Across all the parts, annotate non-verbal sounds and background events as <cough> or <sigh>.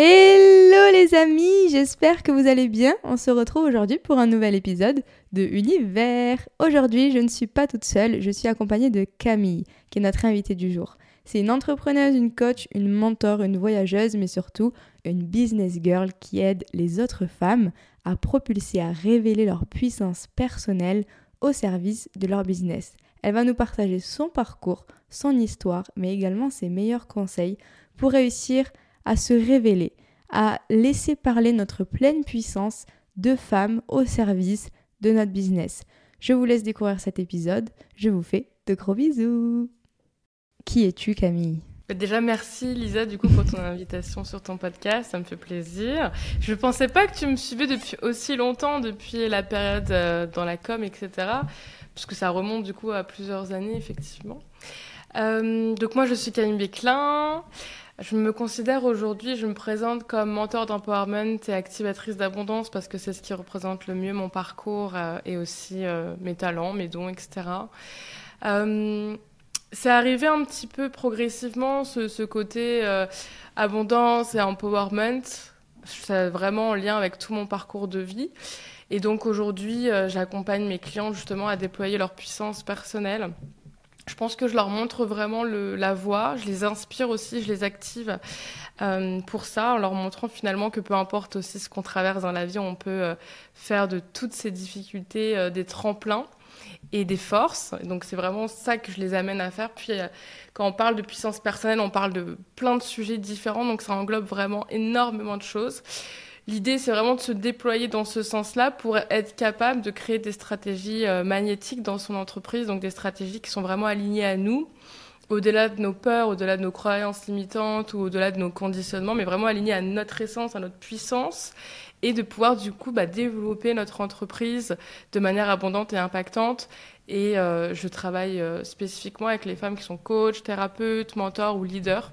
Hello les amis, j'espère que vous allez bien. On se retrouve aujourd'hui pour un nouvel épisode de Univers. Aujourd'hui, je ne suis pas toute seule, je suis accompagnée de Camille, qui est notre invitée du jour. C'est une entrepreneuse, une coach, une mentor, une voyageuse, mais surtout une business girl qui aide les autres femmes à propulser, à révéler leur puissance personnelle au service de leur business. Elle va nous partager son parcours, son histoire, mais également ses meilleurs conseils pour réussir à se révéler, à laisser parler notre pleine puissance de femmes au service de notre business. Je vous laisse découvrir cet épisode. Je vous fais de gros bisous. Qui es-tu Camille? Déjà, merci Lisa du coup pour ton invitation sur ton podcast, ça me fait plaisir. Je ne pensais pas que tu me suivais depuis aussi longtemps, depuis la période euh, dans la com, etc. Puisque ça remonte du coup à plusieurs années, effectivement. Euh, donc moi, je suis Camille Béclin. Je me considère aujourd'hui, je me présente comme mentor d'empowerment et activatrice d'abondance parce que c'est ce qui représente le mieux mon parcours euh, et aussi euh, mes talents, mes dons, etc. Euh, c'est arrivé un petit peu progressivement ce, ce côté abondance et empowerment. C'est vraiment en lien avec tout mon parcours de vie. Et donc aujourd'hui, j'accompagne mes clients justement à déployer leur puissance personnelle je pense que je leur montre vraiment le, la voie, je les inspire aussi, je les active euh, pour ça, en leur montrant finalement que peu importe aussi ce qu'on traverse dans la vie, on peut euh, faire de toutes ces difficultés euh, des tremplins et des forces. Donc c'est vraiment ça que je les amène à faire. Puis euh, quand on parle de puissance personnelle, on parle de plein de sujets différents, donc ça englobe vraiment énormément de choses. L'idée, c'est vraiment de se déployer dans ce sens-là pour être capable de créer des stratégies euh, magnétiques dans son entreprise, donc des stratégies qui sont vraiment alignées à nous, au-delà de nos peurs, au-delà de nos croyances limitantes ou au-delà de nos conditionnements, mais vraiment alignées à notre essence, à notre puissance, et de pouvoir du coup bah, développer notre entreprise de manière abondante et impactante. Et euh, je travaille euh, spécifiquement avec les femmes qui sont coachs, thérapeutes, mentors ou leaders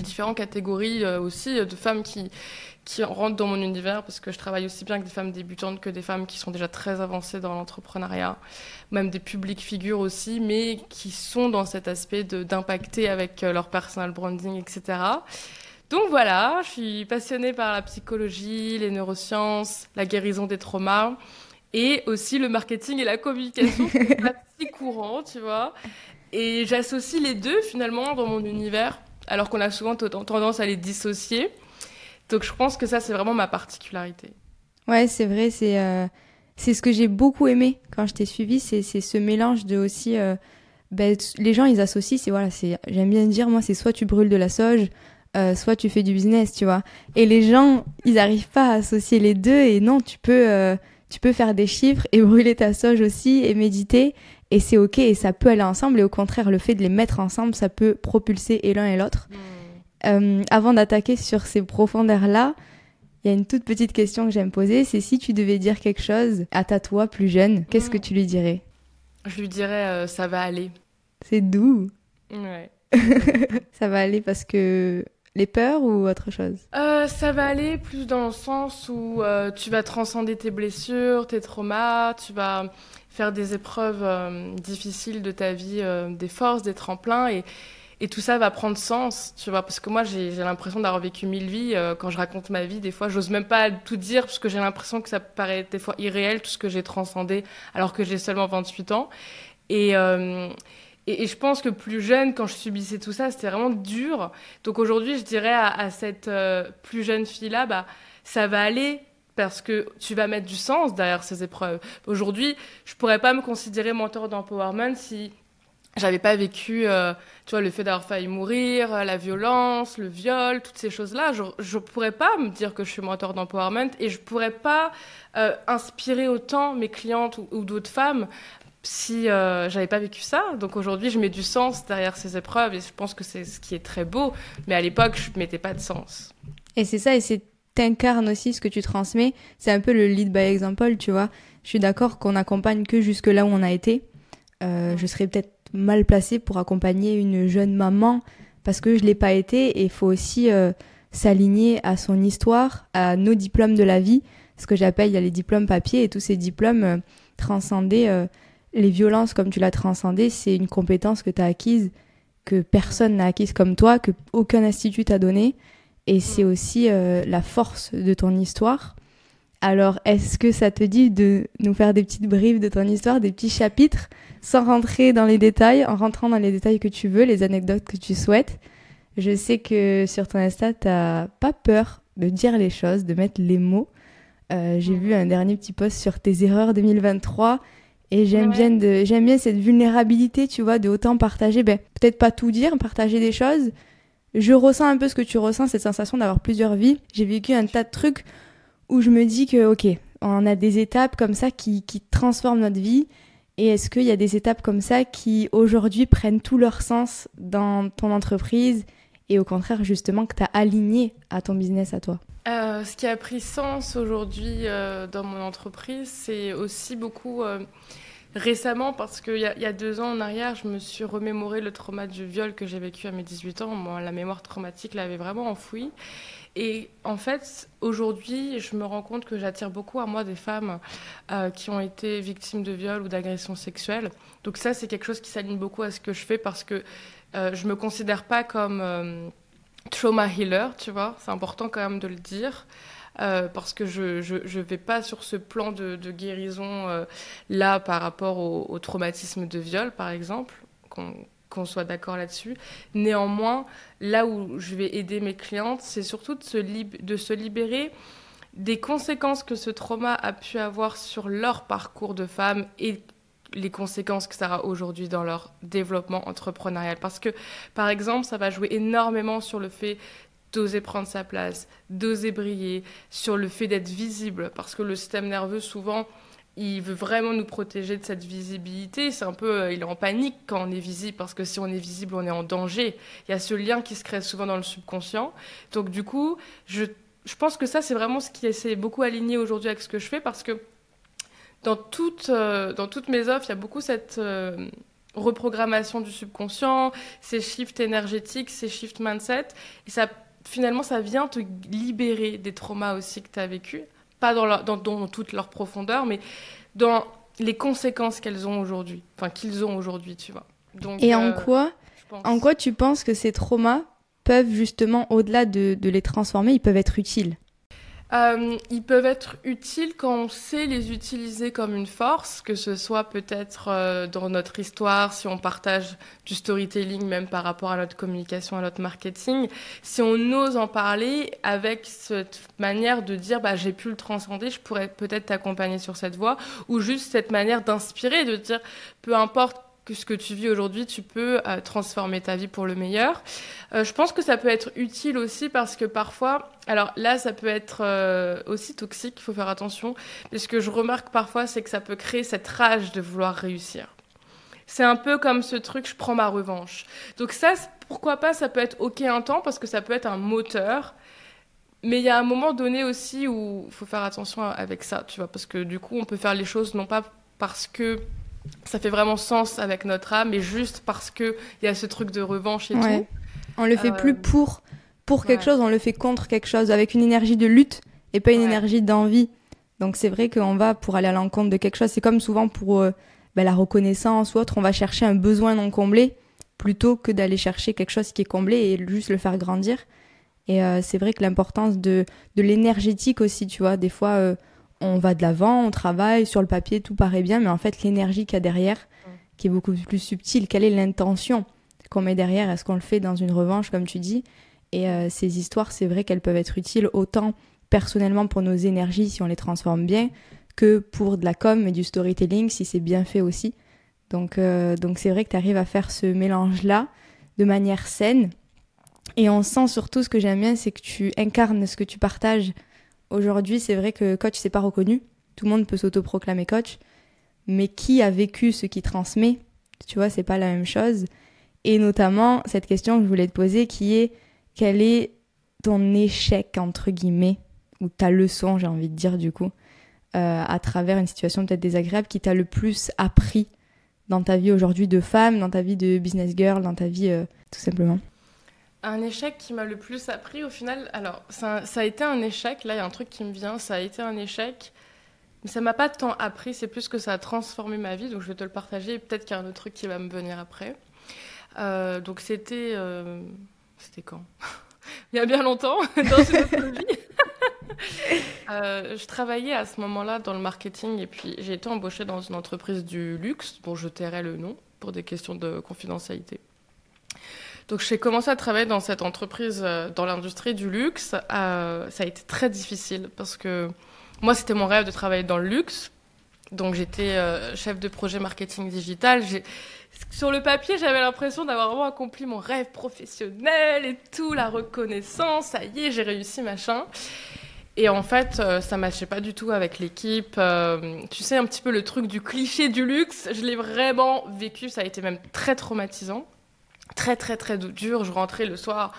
différentes catégories aussi de femmes qui, qui rentrent dans mon univers parce que je travaille aussi bien avec des femmes débutantes que des femmes qui sont déjà très avancées dans l'entrepreneuriat, même des publics figures aussi, mais qui sont dans cet aspect d'impacter avec euh, leur personal branding, etc. Donc voilà, je suis passionnée par la psychologie, les neurosciences, la guérison des traumas et aussi le marketing et la communication, c'est <laughs> pas si courant, tu vois. Et j'associe les deux finalement dans mon univers alors qu'on a souvent tendance à les dissocier. Donc je pense que ça, c'est vraiment ma particularité. Ouais, c'est vrai, c'est euh, c'est ce que j'ai beaucoup aimé quand je t'ai suivi, c'est ce mélange de aussi... Euh, ben, les gens, ils associent, c'est voilà, c'est j'aime bien dire, moi, c'est soit tu brûles de la sauge, euh, soit tu fais du business, tu vois. Et les gens, ils n'arrivent pas à associer les deux, et non, tu peux, tu peux faire des chiffres et <laughs> brûler ta sauge aussi, et méditer, et c'est ok et ça peut aller ensemble et au contraire le fait de les mettre ensemble ça peut propulser et l'un et l'autre. Hmm. Euh, avant d'attaquer sur ces profondeurs là, il y a une toute petite question que j'aime poser, c'est si tu devais dire quelque chose à ta toi plus jeune, qu'est-ce que hmm. tu lui dirais? Je lui dirais euh, ça va aller. C'est doux. Ouais. <laughs> ça va aller parce que les peurs ou autre chose? Euh, Ça va aller plus dans le sens où tu vas transcender tes blessures, tes traumas, tu vas faire des épreuves euh, difficiles de ta vie, des forces, des tremplins, et, et tout ça va prendre sens, tu vois, parce que moi j'ai l'impression d'avoir vécu mille vies. Euh, quand je raconte ma vie, des fois, j'ose même pas tout dire, parce que j'ai l'impression que ça paraît des fois irréel, tout ce que j'ai transcendé, alors que j'ai seulement 28 ans. Et, et, je pense que plus jeune, quand je subissais tout ça, c'était vraiment dur. Donc aujourd'hui, je dirais à, cette plus jeune fille-là, bah, ça va aller, parce que tu vas mettre du sens derrière ces épreuves. Aujourd'hui, je pourrais pas me considérer mentor d'empowerment si j'avais pas vécu, euh, tu vois, le fait d'avoir failli mourir, euh, la violence, le viol, toutes ces choses-là. Je, je pourrais pas me dire que je suis mentor d'empowerment et je pourrais pas euh, inspirer autant mes clientes ou, d'autres femmes si euh, j'avais pas vécu ça. Donc aujourd'hui, je mets du sens derrière ces épreuves et je pense que c'est ce qui est très beau. Mais à l'époque, je mettais pas de sens. Et c'est ça, et c'est t'incarnes aussi ce que tu transmets. C'est un peu le lead by example, tu vois. Je suis d'accord qu'on accompagne que jusque là où on a été. Euh, je serais peut-être mal placée pour accompagner une jeune maman parce que je l'ai pas été et il faut aussi euh, s'aligner à son histoire, à nos diplômes de la vie. Ce que j'appelle, il y a les diplômes papier et tous ces diplômes euh, transcender euh, les violences comme tu l'as transcendé, c'est une compétence que tu as acquise, que personne n'a acquise comme toi, que aucun institut t'a donné et c'est aussi la force de ton histoire. Alors, est-ce que ça te dit de nous faire des petites briefs de ton histoire, des petits chapitres, sans rentrer dans les détails, en rentrant dans les détails que tu veux, les anecdotes que tu souhaites Je sais que sur ton Insta, t'as pas peur de dire les choses, de mettre les mots. Euh, j'ai vu un dernier petit post sur tes erreurs 2023 et j'aime bien de, j'aime bien cette vulnérabilité, tu vois, de autant partager, ben peut-être pas tout dire, partager des choses. Je ressens un peu ce que tu ressens, cette sensation d'avoir plusieurs vies. J'ai vécu un tas de trucs où je me dis que, ok, on a des étapes comme ça qui, qui transforment notre vie. Et est-ce qu'il y a des étapes comme ça qui aujourd'hui prennent tout leur sens dans ton entreprise et au contraire justement que tu as aligné à ton business à toi? Euh, Ce qui a pris sens aujourd'hui euh, dans mon entreprise, c'est aussi beaucoup euh, récemment parce qu'il y, a deux ans en arrière, je me suis remémoré le trauma du viol que j'ai vécu à mes 18 ans. La mémoire traumatique l'avait vraiment enfoui. Et en fait, aujourd'hui, je me rends compte que j'attire beaucoup à moi des femmes euh, qui ont été victimes de viols ou d'agressions sexuelles. Donc ça, c'est quelque chose qui s'aligne beaucoup à ce que je fais parce que euh, je me considère pas comme euh, trauma healer, tu vois. C'est important quand même de le dire. Euh, parce que je ne vais pas sur ce plan de, guérison là par rapport au, au, traumatisme de viol, par exemple, soit d'accord là-dessus. Néanmoins, là où je vais aider mes clientes, c'est surtout de se, de se libérer des conséquences que ce trauma a pu avoir sur leur parcours de femme et les conséquences que ça aura aujourd'hui dans leur développement entrepreneurial. Parce que, par exemple, ça va jouer énormément sur le fait d'oser prendre sa place, d'oser briller, sur le fait d'être visible. Parce que le système nerveux, souvent, il veut vraiment nous protéger de cette visibilité. C'est un peu, euh, il est en panique quand on est visible parce que si on est visible, on est en danger. Il y a ce lien qui se crée souvent dans le subconscient. Donc du coup, je, je pense que ça, c'est vraiment ce qui est beaucoup aligné aujourd'hui avec ce que je fais parce que dans, toutes euh, dans toutes mes offres, il y a beaucoup cette euh, reprogrammation du subconscient, ces shifts énergétiques, ces shifts mindset. Et ça, finalement, ça vient te libérer des traumas aussi que tu as vécu pas dans, dans, dans, toute leur profondeur, mais dans les conséquences qu'elles ont aujourd'hui, enfin qu'ils ont aujourd'hui, tu vois. Donc, Et en euh, quoi, en quoi tu penses que ces traumas peuvent justement, au-delà de, de les transformer, ils peuvent être utiles? Euh, ils peuvent être utiles quand on sait les utiliser comme une force, que ce soit peut-être euh, dans notre histoire, si on partage du storytelling même par rapport à notre communication, à notre marketing, si on ose en parler avec cette manière de dire bah, j'ai pu le transcender, je pourrais peut-être t'accompagner sur cette voie, ou juste cette manière d'inspirer, de dire peu importe que ce que tu vis aujourd'hui, tu peux euh, transformer ta vie pour le meilleur. Euh, je pense que ça peut être utile aussi parce que parfois, alors là, ça peut être euh, aussi toxique, il faut faire attention. Mais ce que je remarque parfois, c'est que ça peut créer cette rage de vouloir réussir. C'est un peu comme ce truc, je prends ma revanche. Donc ça, pourquoi pas, ça peut être OK un temps parce que ça peut être un moteur. Mais il y a un moment donné aussi où il faut faire attention avec ça, tu vois, parce que du coup, on peut faire les choses non pas parce que ça fait vraiment sens avec notre âme, mais juste parce qu'il y a ce truc de revanche et tout. On le fait plus euh, pour, pour quelque chose, on le fait contre quelque chose, avec une énergie de lutte et pas une énergie d'envie. Donc c'est vrai qu'on va pour aller à l'encontre de quelque chose. C'est comme souvent pour euh, bah, la reconnaissance ou autre, on va chercher un besoin non comblé plutôt que d'aller chercher quelque chose qui est comblé et juste le faire grandir. Et euh, c'est vrai que l'importance de, de l'énergétique aussi, tu vois, des fois on va de l'avant, on travaille, sur le papier, tout paraît bien, mais en fait, l'énergie qu'il y a derrière, qui est beaucoup plus subtile, quelle est l'intention qu'on met derrière? Est-ce qu'on le fait dans une revanche, comme tu dis? Et euh, ces histoires, c'est vrai qu'elles peuvent être utiles autant personnellement pour nos énergies, si on les transforme bien, que pour de la com et du storytelling, si c'est bien fait aussi. Donc, euh, donc c'est vrai que tu arrives à faire ce mélange-là de manière saine. Et on sent surtout ce que j'aime bien, c'est que tu incarnes ce que tu partages Aujourd'hui, c'est vrai que coach, c'est pas reconnu. Tout le monde peut s'autoproclamer coach. Mais qui a vécu ce qui transmet? Tu vois, c'est pas la même chose. Et notamment, cette question que je voulais te poser qui est quel est ton échec, entre guillemets, ou ta leçon, j'ai envie de dire du coup, euh, à travers une situation peut-être désagréable qui t'a le plus appris dans ta vie aujourd'hui de femme, dans ta vie de business girl, dans ta vie euh, tout simplement? Un échec qui m'a le plus appris au final, alors ça, a été un échec, là il y a un truc qui me vient, ça a été un échec, mais ça m'a pas tant appris, c'est plus que ça a transformé ma vie, donc je vais te le partager, peut-être qu'il y a un autre truc qui va me venir après. Euh, donc c'était... Euh, c'était quand? <laughs> Il y a bien longtemps, <laughs> dans une autre vie. <laughs> Euh, je travaillais à ce moment-là dans le marketing et puis j'ai été embauchée dans une entreprise du luxe, dont je tairai le nom pour des questions de confidentialité. Donc j'ai commencé à travailler dans cette entreprise, euh, dans l'industrie du luxe. Euh, ça a été très difficile parce que moi, c'était mon rêve de travailler dans le luxe. Donc j'étais chef de projet marketing digital. Sur le papier, j'avais l'impression d'avoir vraiment accompli mon rêve professionnel et tout, la reconnaissance, ça y est, j'ai réussi, machin. Et en fait, euh, ça matchait pas du tout avec l'équipe. Euh, tu sais, un petit peu le truc du cliché du luxe, je l'ai vraiment vécu, ça a été même très traumatisant. Très, très, très dur. Je rentrais le soir,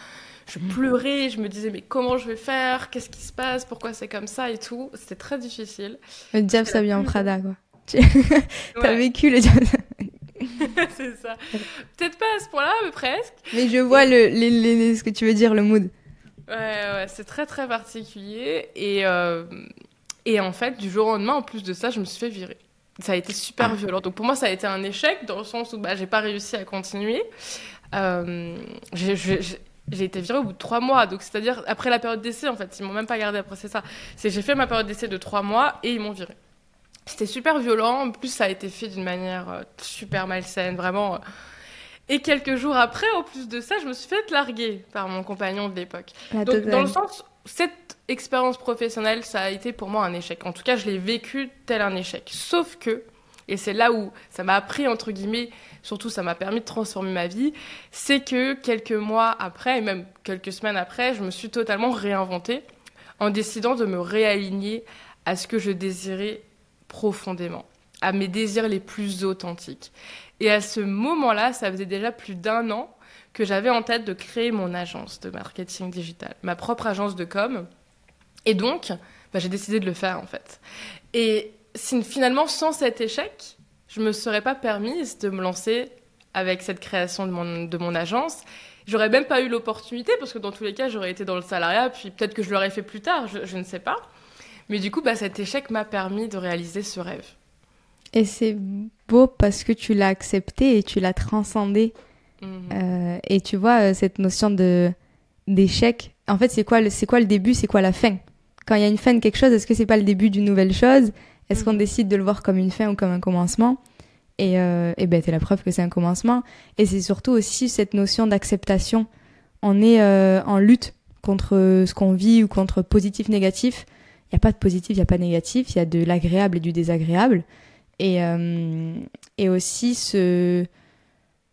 je pleurais, je me disais, mais comment je vais faire? Qu'est-ce qui se passe? Pourquoi c'est comme ça et tout? C'était très difficile. Le diable s'habille en Prada, quoi. <laughs> T'as vécu le diable. <laughs> c'est ça. Peut-être pas à ce point-là, mais presque. Mais je vois le, ce que tu veux dire, le mood. Ouais, ouais, c'est très très particulier. Et, euh, et en fait, du jour au lendemain, en plus de ça, je me suis fait virer. Ça a été super ah. violent. Donc pour moi, ça a été un échec dans le sens où bah, j'ai pas réussi à continuer. Euh, j'ai été virée au bout de trois mois. Donc c'est-à-dire après la période d'essai, en fait, ils m'ont même pas gardé après c'est ça. C'est j'ai fait ma période d'essai de trois mois et ils m'ont virée. C'était super violent. En plus, ça a été fait d'une manière euh, super malsaine, vraiment. Et quelques jours après, en plus de ça, je me suis fait larguer par mon compagnon de l'époque. Donc, dans le sens, cette expérience professionnelle, ça a été pour moi un échec. En tout cas, je l'ai vécu tel un échec. Sauf que, et c'est là où ça m'a appris, entre guillemets, surtout ça m'a permis de transformer ma vie, c'est que quelques mois après, et même quelques semaines après, je me suis totalement réinventée en décidant de me réaligner à ce que je désirais profondément, à mes désirs les plus authentiques. Et à ce moment-là, ça faisait déjà plus d'un an que j'avais en tête de créer mon agence de marketing digital, ma propre agence de com. Et donc, bah, j'ai décidé de le faire en fait. Et finalement, sans cet échec, je ne me serais pas permise de me lancer avec cette création de mon, de mon agence. J'aurais même pas eu l'opportunité parce que dans tous les cas, j'aurais été dans le salariat, puis peut-être que je l'aurais fait plus tard, je, ne sais pas. Mais du coup, bah, cet échec m'a permis de réaliser ce rêve. Et c'est beau parce que tu l'as accepté et tu l'as transcendé. Mhm. Euh, et tu vois, euh, cette notion de d'échec, en fait, c'est quoi, le, quoi le début, c'est quoi la fin? Quand il y a une fin de quelque chose, est-ce que c'est pas le début d'une nouvelle chose? Est-ce qu'on mhm. décide de le voir comme une fin ou comme un commencement? Et, euh, et ben, c'est la preuve que c'est un commencement. Et c'est surtout aussi cette notion d'acceptation. On est euh, en lutte contre ce qu'on vit ou contre positif, négatif. Il n'y a pas de positif, il n'y a pas de négatif, il y a de l'agréable et du désagréable. Et, euh, et aussi ce,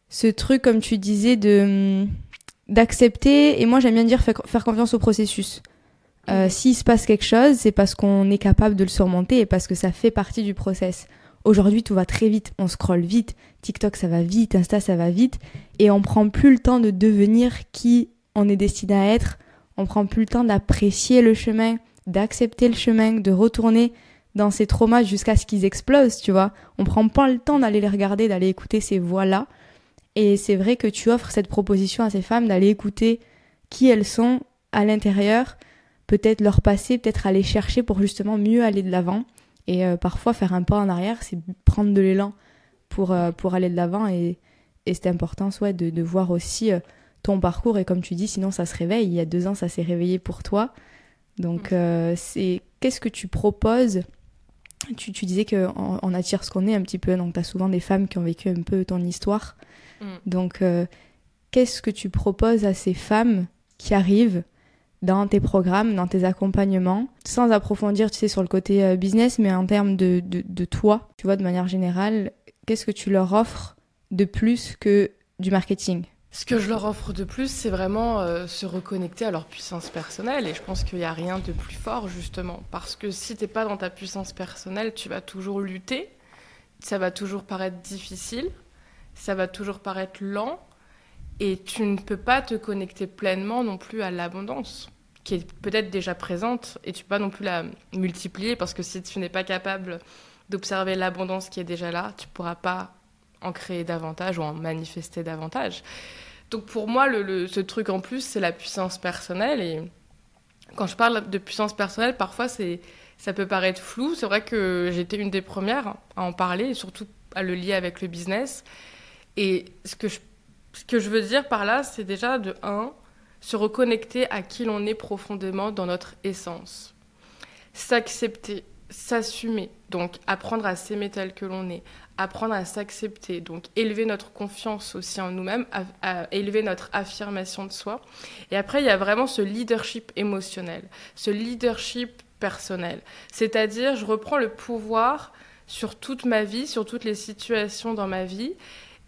ce truc, comme tu disais, de d'accepter. Et moi, j'aime bien dire faire, faire confiance au processus. Euh, S'il se passe quelque chose, c'est parce qu'on est capable de le surmonter et parce que ça fait partie du process. Aujourd'hui, tout va très vite, on scrolle vite, TikTok ça va vite, Insta ça va vite, et on prend plus le temps de devenir qui on est destiné à être, on prend plus le temps d'apprécier le chemin, d'accepter le chemin, de retourner dans ces traumas jusqu'à ce qu'ils explosent, tu vois. On prend pas le temps d'aller les regarder, d'aller écouter ces voix-là. Et c'est vrai que tu offres cette proposition à ces femmes d'aller écouter qui elles sont à l'intérieur, peut-être leur passé, peut-être aller chercher pour justement mieux aller de l'avant. Et euh, parfois faire un pas en arrière, c'est prendre de l'élan pour, euh, pour aller de l'avant. Et, et c'est important soit de, de voir aussi euh, ton parcours. Et comme tu dis, sinon ça se réveille. Il y a deux ans, ça s'est réveillé pour toi. Donc mmh. c'est qu'est-ce que tu proposes? Tu, tu disais qu'on on attire ce qu'on est un petit peu, donc tu as souvent des femmes qui ont vécu un peu ton histoire. Mm. Donc, euh, qu'est-ce que tu proposes à ces femmes qui arrivent dans tes programmes, dans tes accompagnements, sans approfondir, tu sais, sur le côté euh, business, mais en termes de, de, toi, tu vois, de manière générale, qu'est-ce que tu leur offres de plus que du marketing? Ce que je leur offre de plus, c'est vraiment euh, se reconnecter à leur puissance personnelle. Et je pense qu'il n'y a rien de plus fort, justement. Parce que si tu n'es pas dans ta puissance personnelle, tu vas toujours lutter. Ça va toujours paraître difficile. Ça va toujours paraître lent. Et tu ne peux pas te connecter pleinement non plus à l'abondance, qui est peut-être déjà présente. Et tu ne peux pas non plus la multiplier. Parce que si tu n'es pas capable d'observer l'abondance qui est déjà là, tu pourras pas en créer davantage ou en manifester davantage. Donc pour moi, le, ce truc en plus, c'est la puissance personnelle. Et quand je parle de puissance personnelle, parfois c'est ça peut paraître flou. C'est vrai que j'étais une des premières à en parler, et surtout à le lier avec le business. Et ce que je, ce que je veux dire par là, c'est déjà de un, se reconnecter à qui l'on est profondément dans notre essence. S'accepter, s'assumer, donc apprendre à s'aimer tel que l'on est, apprendre à s'accepter, donc élever notre confiance aussi en nous-mêmes, à, élever notre affirmation de soi. Et après, il y a vraiment ce leadership émotionnel, ce leadership personnel. C'est-à-dire, je reprends le pouvoir sur toute ma vie, sur toutes les situations dans ma vie,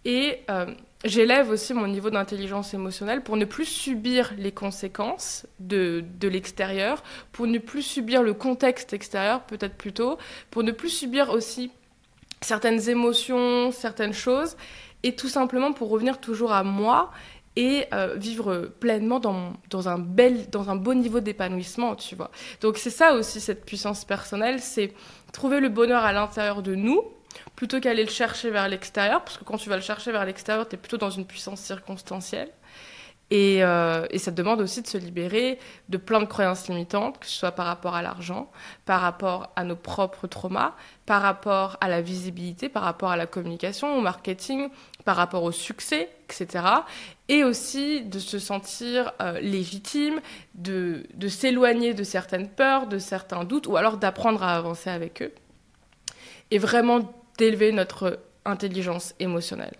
et euh, j'élève aussi mon niveau d'intelligence émotionnelle pour ne plus subir les conséquences de, de l'extérieur, pour ne plus subir le contexte extérieur peut-être plutôt, pour ne plus subir aussi certaines émotions, certaines choses, et tout simplement pour revenir toujours à moi et euh, vivre pleinement dans, dans, un bel, dans un beau niveau d'épanouissement, tu vois. Donc c'est ça aussi cette puissance personnelle, c'est trouver le bonheur à l'intérieur de nous, plutôt qu'aller le chercher vers l'extérieur, parce que quand tu vas le chercher vers l'extérieur, tu es plutôt dans une puissance circonstancielle. Et, euh, ça demande aussi de se libérer de plein de croyances limitantes, que ce soit par rapport à l'argent, par rapport à nos propres traumas, par rapport à la visibilité, par rapport à la communication, au marketing, par rapport au succès, etc. Et aussi de se sentir euh, légitime, de s'éloigner de certaines peurs, de certains doutes, ou alors d'apprendre à avancer avec eux. Et vraiment d'élever notre intelligence émotionnelle.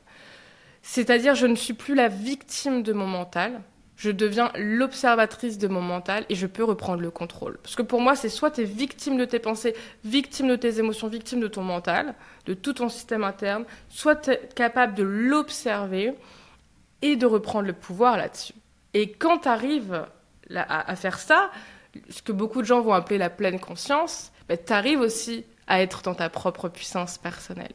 C'est-à-dire, je ne suis plus la victime de mon mental, je deviens l'observatrice de mon mental et je peux reprendre le contrôle. Parce que pour moi, c'est soit tu es victime de tes pensées, victime de tes émotions, victime de ton mental, de tout ton système interne, soit tu es capable de l'observer et de reprendre le pouvoir là-dessus. Et quand tu arrives à, faire ça, ce que beaucoup de gens vont appeler la pleine conscience, ben, tu arrives aussi à être dans ta propre puissance personnelle.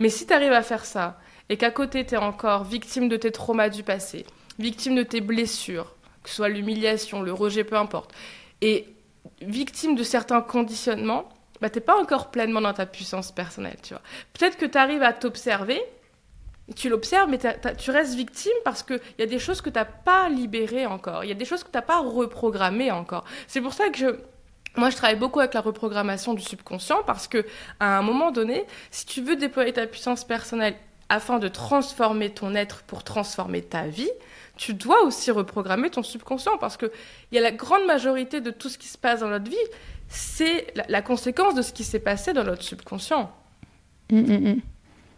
Mais si tu arrives à faire ça et qu'à côté tu es encore victime de tes traumas du passé, victime de tes blessures, que ce soit l'humiliation, le rejet, peu importe, et victime de certains conditionnements, bah, tu n'es pas encore pleinement dans ta puissance personnelle. Tu vois. Peut-être que tu arrives à t'observer, tu l'observes, mais tu restes victime parce qu'il y a des choses que tu n'as pas libérées encore, il y a des choses que tu n'as pas reprogrammées encore. C'est pour ça que je, moi, je travaille beaucoup avec la reprogrammation du subconscient parce que, à un moment donné, si tu veux déployer ta puissance personnelle afin de transformer ton être pour transformer ta vie, tu dois aussi reprogrammer ton subconscient parce que il y a la grande majorité de tout ce qui se passe dans notre vie, c'est la, conséquence de ce qui s'est passé dans notre subconscient. Mm, mm, mm.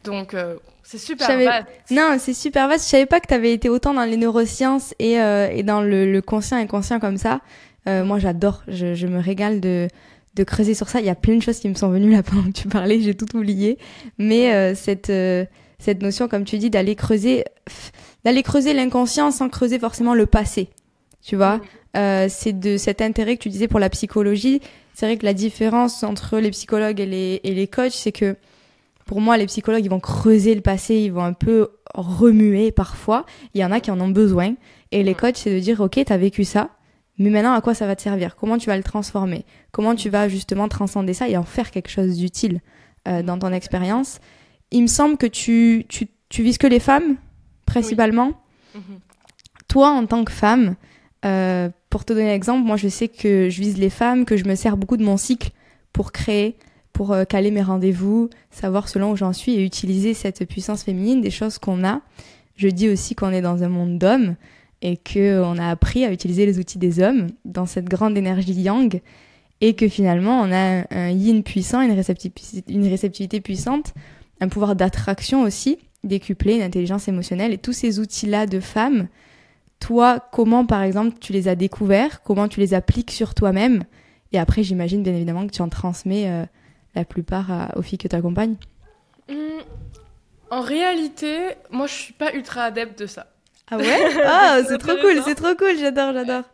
Donc, euh, c'est super vaste. Non, c'est super vaste. Je savais pas que tu avais été autant dans les neurosciences et, euh, et dans le, le, conscient inconscient comme ça. Euh, moi, j'adore. Je, je, me régale de, de creuser sur ça. Il y a plein de choses qui me sont venues là <laughs> pendant que tu parlais. J'ai tout oublié. Mais euh, cette, euh, cette notion, comme tu dis, d'aller creuser, d'aller creuser l'inconscient sans creuser forcément le passé. Tu vois, euh, c'est de cet intérêt que tu disais pour la psychologie. C'est vrai que la différence entre les psychologues et les, et les coachs, c'est que pour moi, les psychologues, ils vont creuser le passé, ils vont un peu remuer parfois. Il y en a qui en ont besoin. Et les coachs, c'est de dire, OK, t'as vécu ça. Mais maintenant, à quoi ça va te servir? Comment tu vas le transformer? Comment tu vas justement transcender ça et en faire quelque chose d'utile euh, dans ton expérience? Il me semble que tu, tu, tu, vises que les femmes, principalement. Mhm. Toi, en tant que femme, euh, pour te donner un exemple, moi je sais que je vise les femmes, que je me sers beaucoup de mon cycle pour créer, pour euh, caler mes rendez-vous, savoir selon où j'en suis et utiliser cette puissance féminine, des choses qu'on a. Je dis aussi qu'on est dans un monde d'hommes et qu'on a appris à utiliser les outils des hommes dans cette grande énergie yang et que finalement on a un, yin puissant, une réceptivité, puissante, un pouvoir d'attraction aussi décuplé, une intelligence émotionnelle et tous ces outils-là de femmes, toi, comment par exemple tu les as découverts, comment tu les appliques sur toi-même? Et après j'imagine bien évidemment que tu en transmets euh, la plupart aux filles que tu accompagnes. Mmh. En réalité, moi je suis pas ultra adepte de ça. Ah ouais Ah, <laughs> c'est trop cool, c'est trop cool, j'adore, j'adore.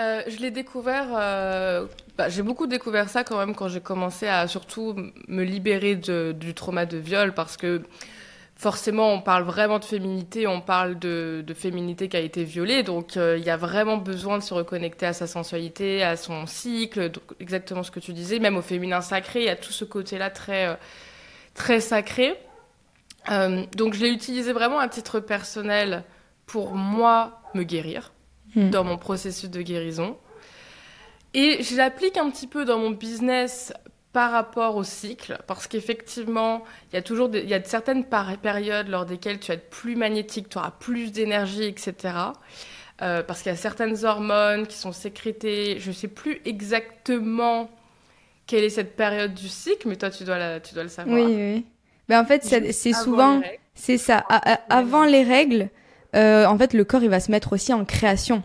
Euh, je l'ai découvert, euh, bah, j'ai beaucoup découvert ça quand même quand j'ai commencé à surtout me libérer de, du trauma de viol parce que forcément on parle vraiment de féminité, on parle de, de féminité qui a été violée, donc euh, il y a vraiment besoin de se reconnecter à sa sensualité, à son cycle, exactement ce que tu disais, même au féminin sacré, il y a tout ce côté-là très, très sacré. donc je l'ai utilisé vraiment à titre personnel pour moi me guérir hmm. dans mon processus de guérison. Et je l'applique un petit peu dans mon business par rapport au cycle, parce qu'effectivement, il y a toujours il y a certaines périodes lors desquelles tu vas être plus magnétique, tu auras plus d'énergie, etc. euh, parce qu'il y a certaines hormones qui sont sécrétées. Je ne sais plus exactement quelle est cette période du cycle, mais toi, tu dois, tu dois le savoir. Oui, oui. Ben, en fait, c'est souvent, c'est ça, avant les règles, euh, en fait, le corps, il va se mettre aussi en création.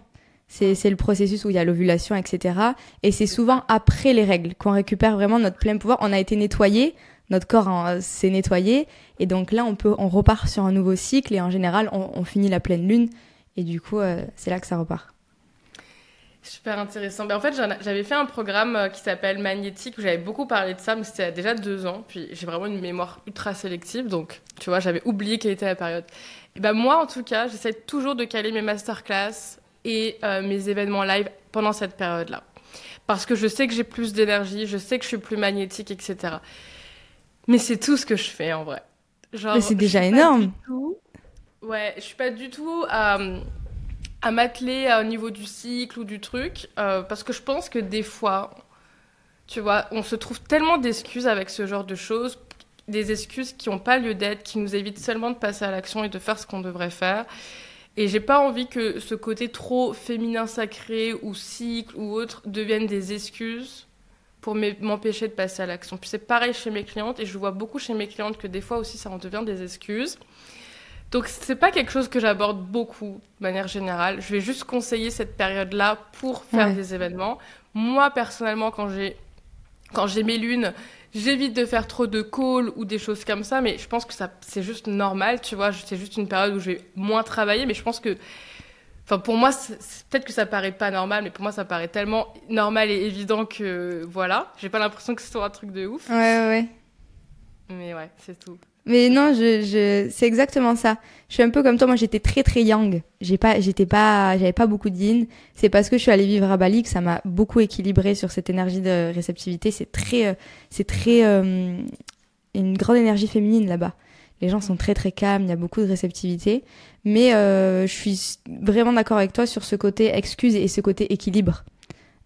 C'est le processus où il y a l'ovulation, etc. Et c'est souvent après les règles qu'on récupère vraiment notre plein pouvoir. On a été nettoyé, notre corps hein, s'est nettoyé, et donc là, on peut, on repart sur un nouveau cycle, et en général, on, finit la pleine lune, et du coup, euh, c'est là que ça repart. Super intéressant. Ben, en fait, j'avais fait un programme euh, qui s'appelle Magnétique où j'avais beaucoup parlé de ça, mais c'était déjà deux ans. Puis j'ai vraiment une mémoire ultra sélective, donc tu vois, j'avais oublié quelle était la période. Et ben moi, en tout cas, j'essaie toujours de caler mes masterclass et euh, mes événements live pendant cette période-là. Parce que je sais que j'ai plus d'énergie, je sais que je suis plus magnétique, etc. Mais c'est tout ce que je fais en vrai. mais c'est déjà énorme. Ouais, je suis pas du tout à, à m'atteler au niveau du cycle ou du truc, euh, parce que je pense que des fois, tu vois, on se trouve tellement d'excuses avec ce genre de choses, des excuses qui n'ont pas lieu d'être, qui nous évitent seulement de passer à l'action et de faire ce qu'on devrait faire. Et j'ai pas envie que ce côté trop féminin sacré ou cycle ou autre devienne des excuses pour m'empêcher de passer à l'action. Puis c'est pareil chez mes clientes et je vois beaucoup chez mes clientes que des fois aussi ça en devient des excuses. Donc c'est pas quelque chose que j'aborde beaucoup de manière générale. Je vais juste conseiller cette période-là pour faire des événements. Moi personnellement quand j'ai quand j'ai mes lunes, J'évite de faire trop de calls ou des choses comme ça, mais je pense que ça, c'est juste normal, tu vois. C'est juste une période où je vais moins travailler, mais je pense que, enfin, pour moi, peut-être que ça paraît pas normal, mais pour moi, ça paraît tellement normal et évident que, voilà. J'ai pas l'impression que ce soit un truc de ouf. Ouais, ouais, ouais. Mais ouais, c'est tout. Mais non, je, je, c'est exactement ça. Je suis un peu comme toi. Moi, j'étais très très yang. J'ai pas, j'étais pas, j'avais pas beaucoup de yin. C'est parce que je suis allée vivre à Bali que ça m'a beaucoup équilibré sur cette énergie de réceptivité. C'est très, euh, c'est très, euh, une grande énergie féminine là-bas. Les gens sont très très calmes. Il y a beaucoup de réceptivité. Mais euh, je suis vraiment d'accord avec toi sur ce côté excuse et ce côté équilibre.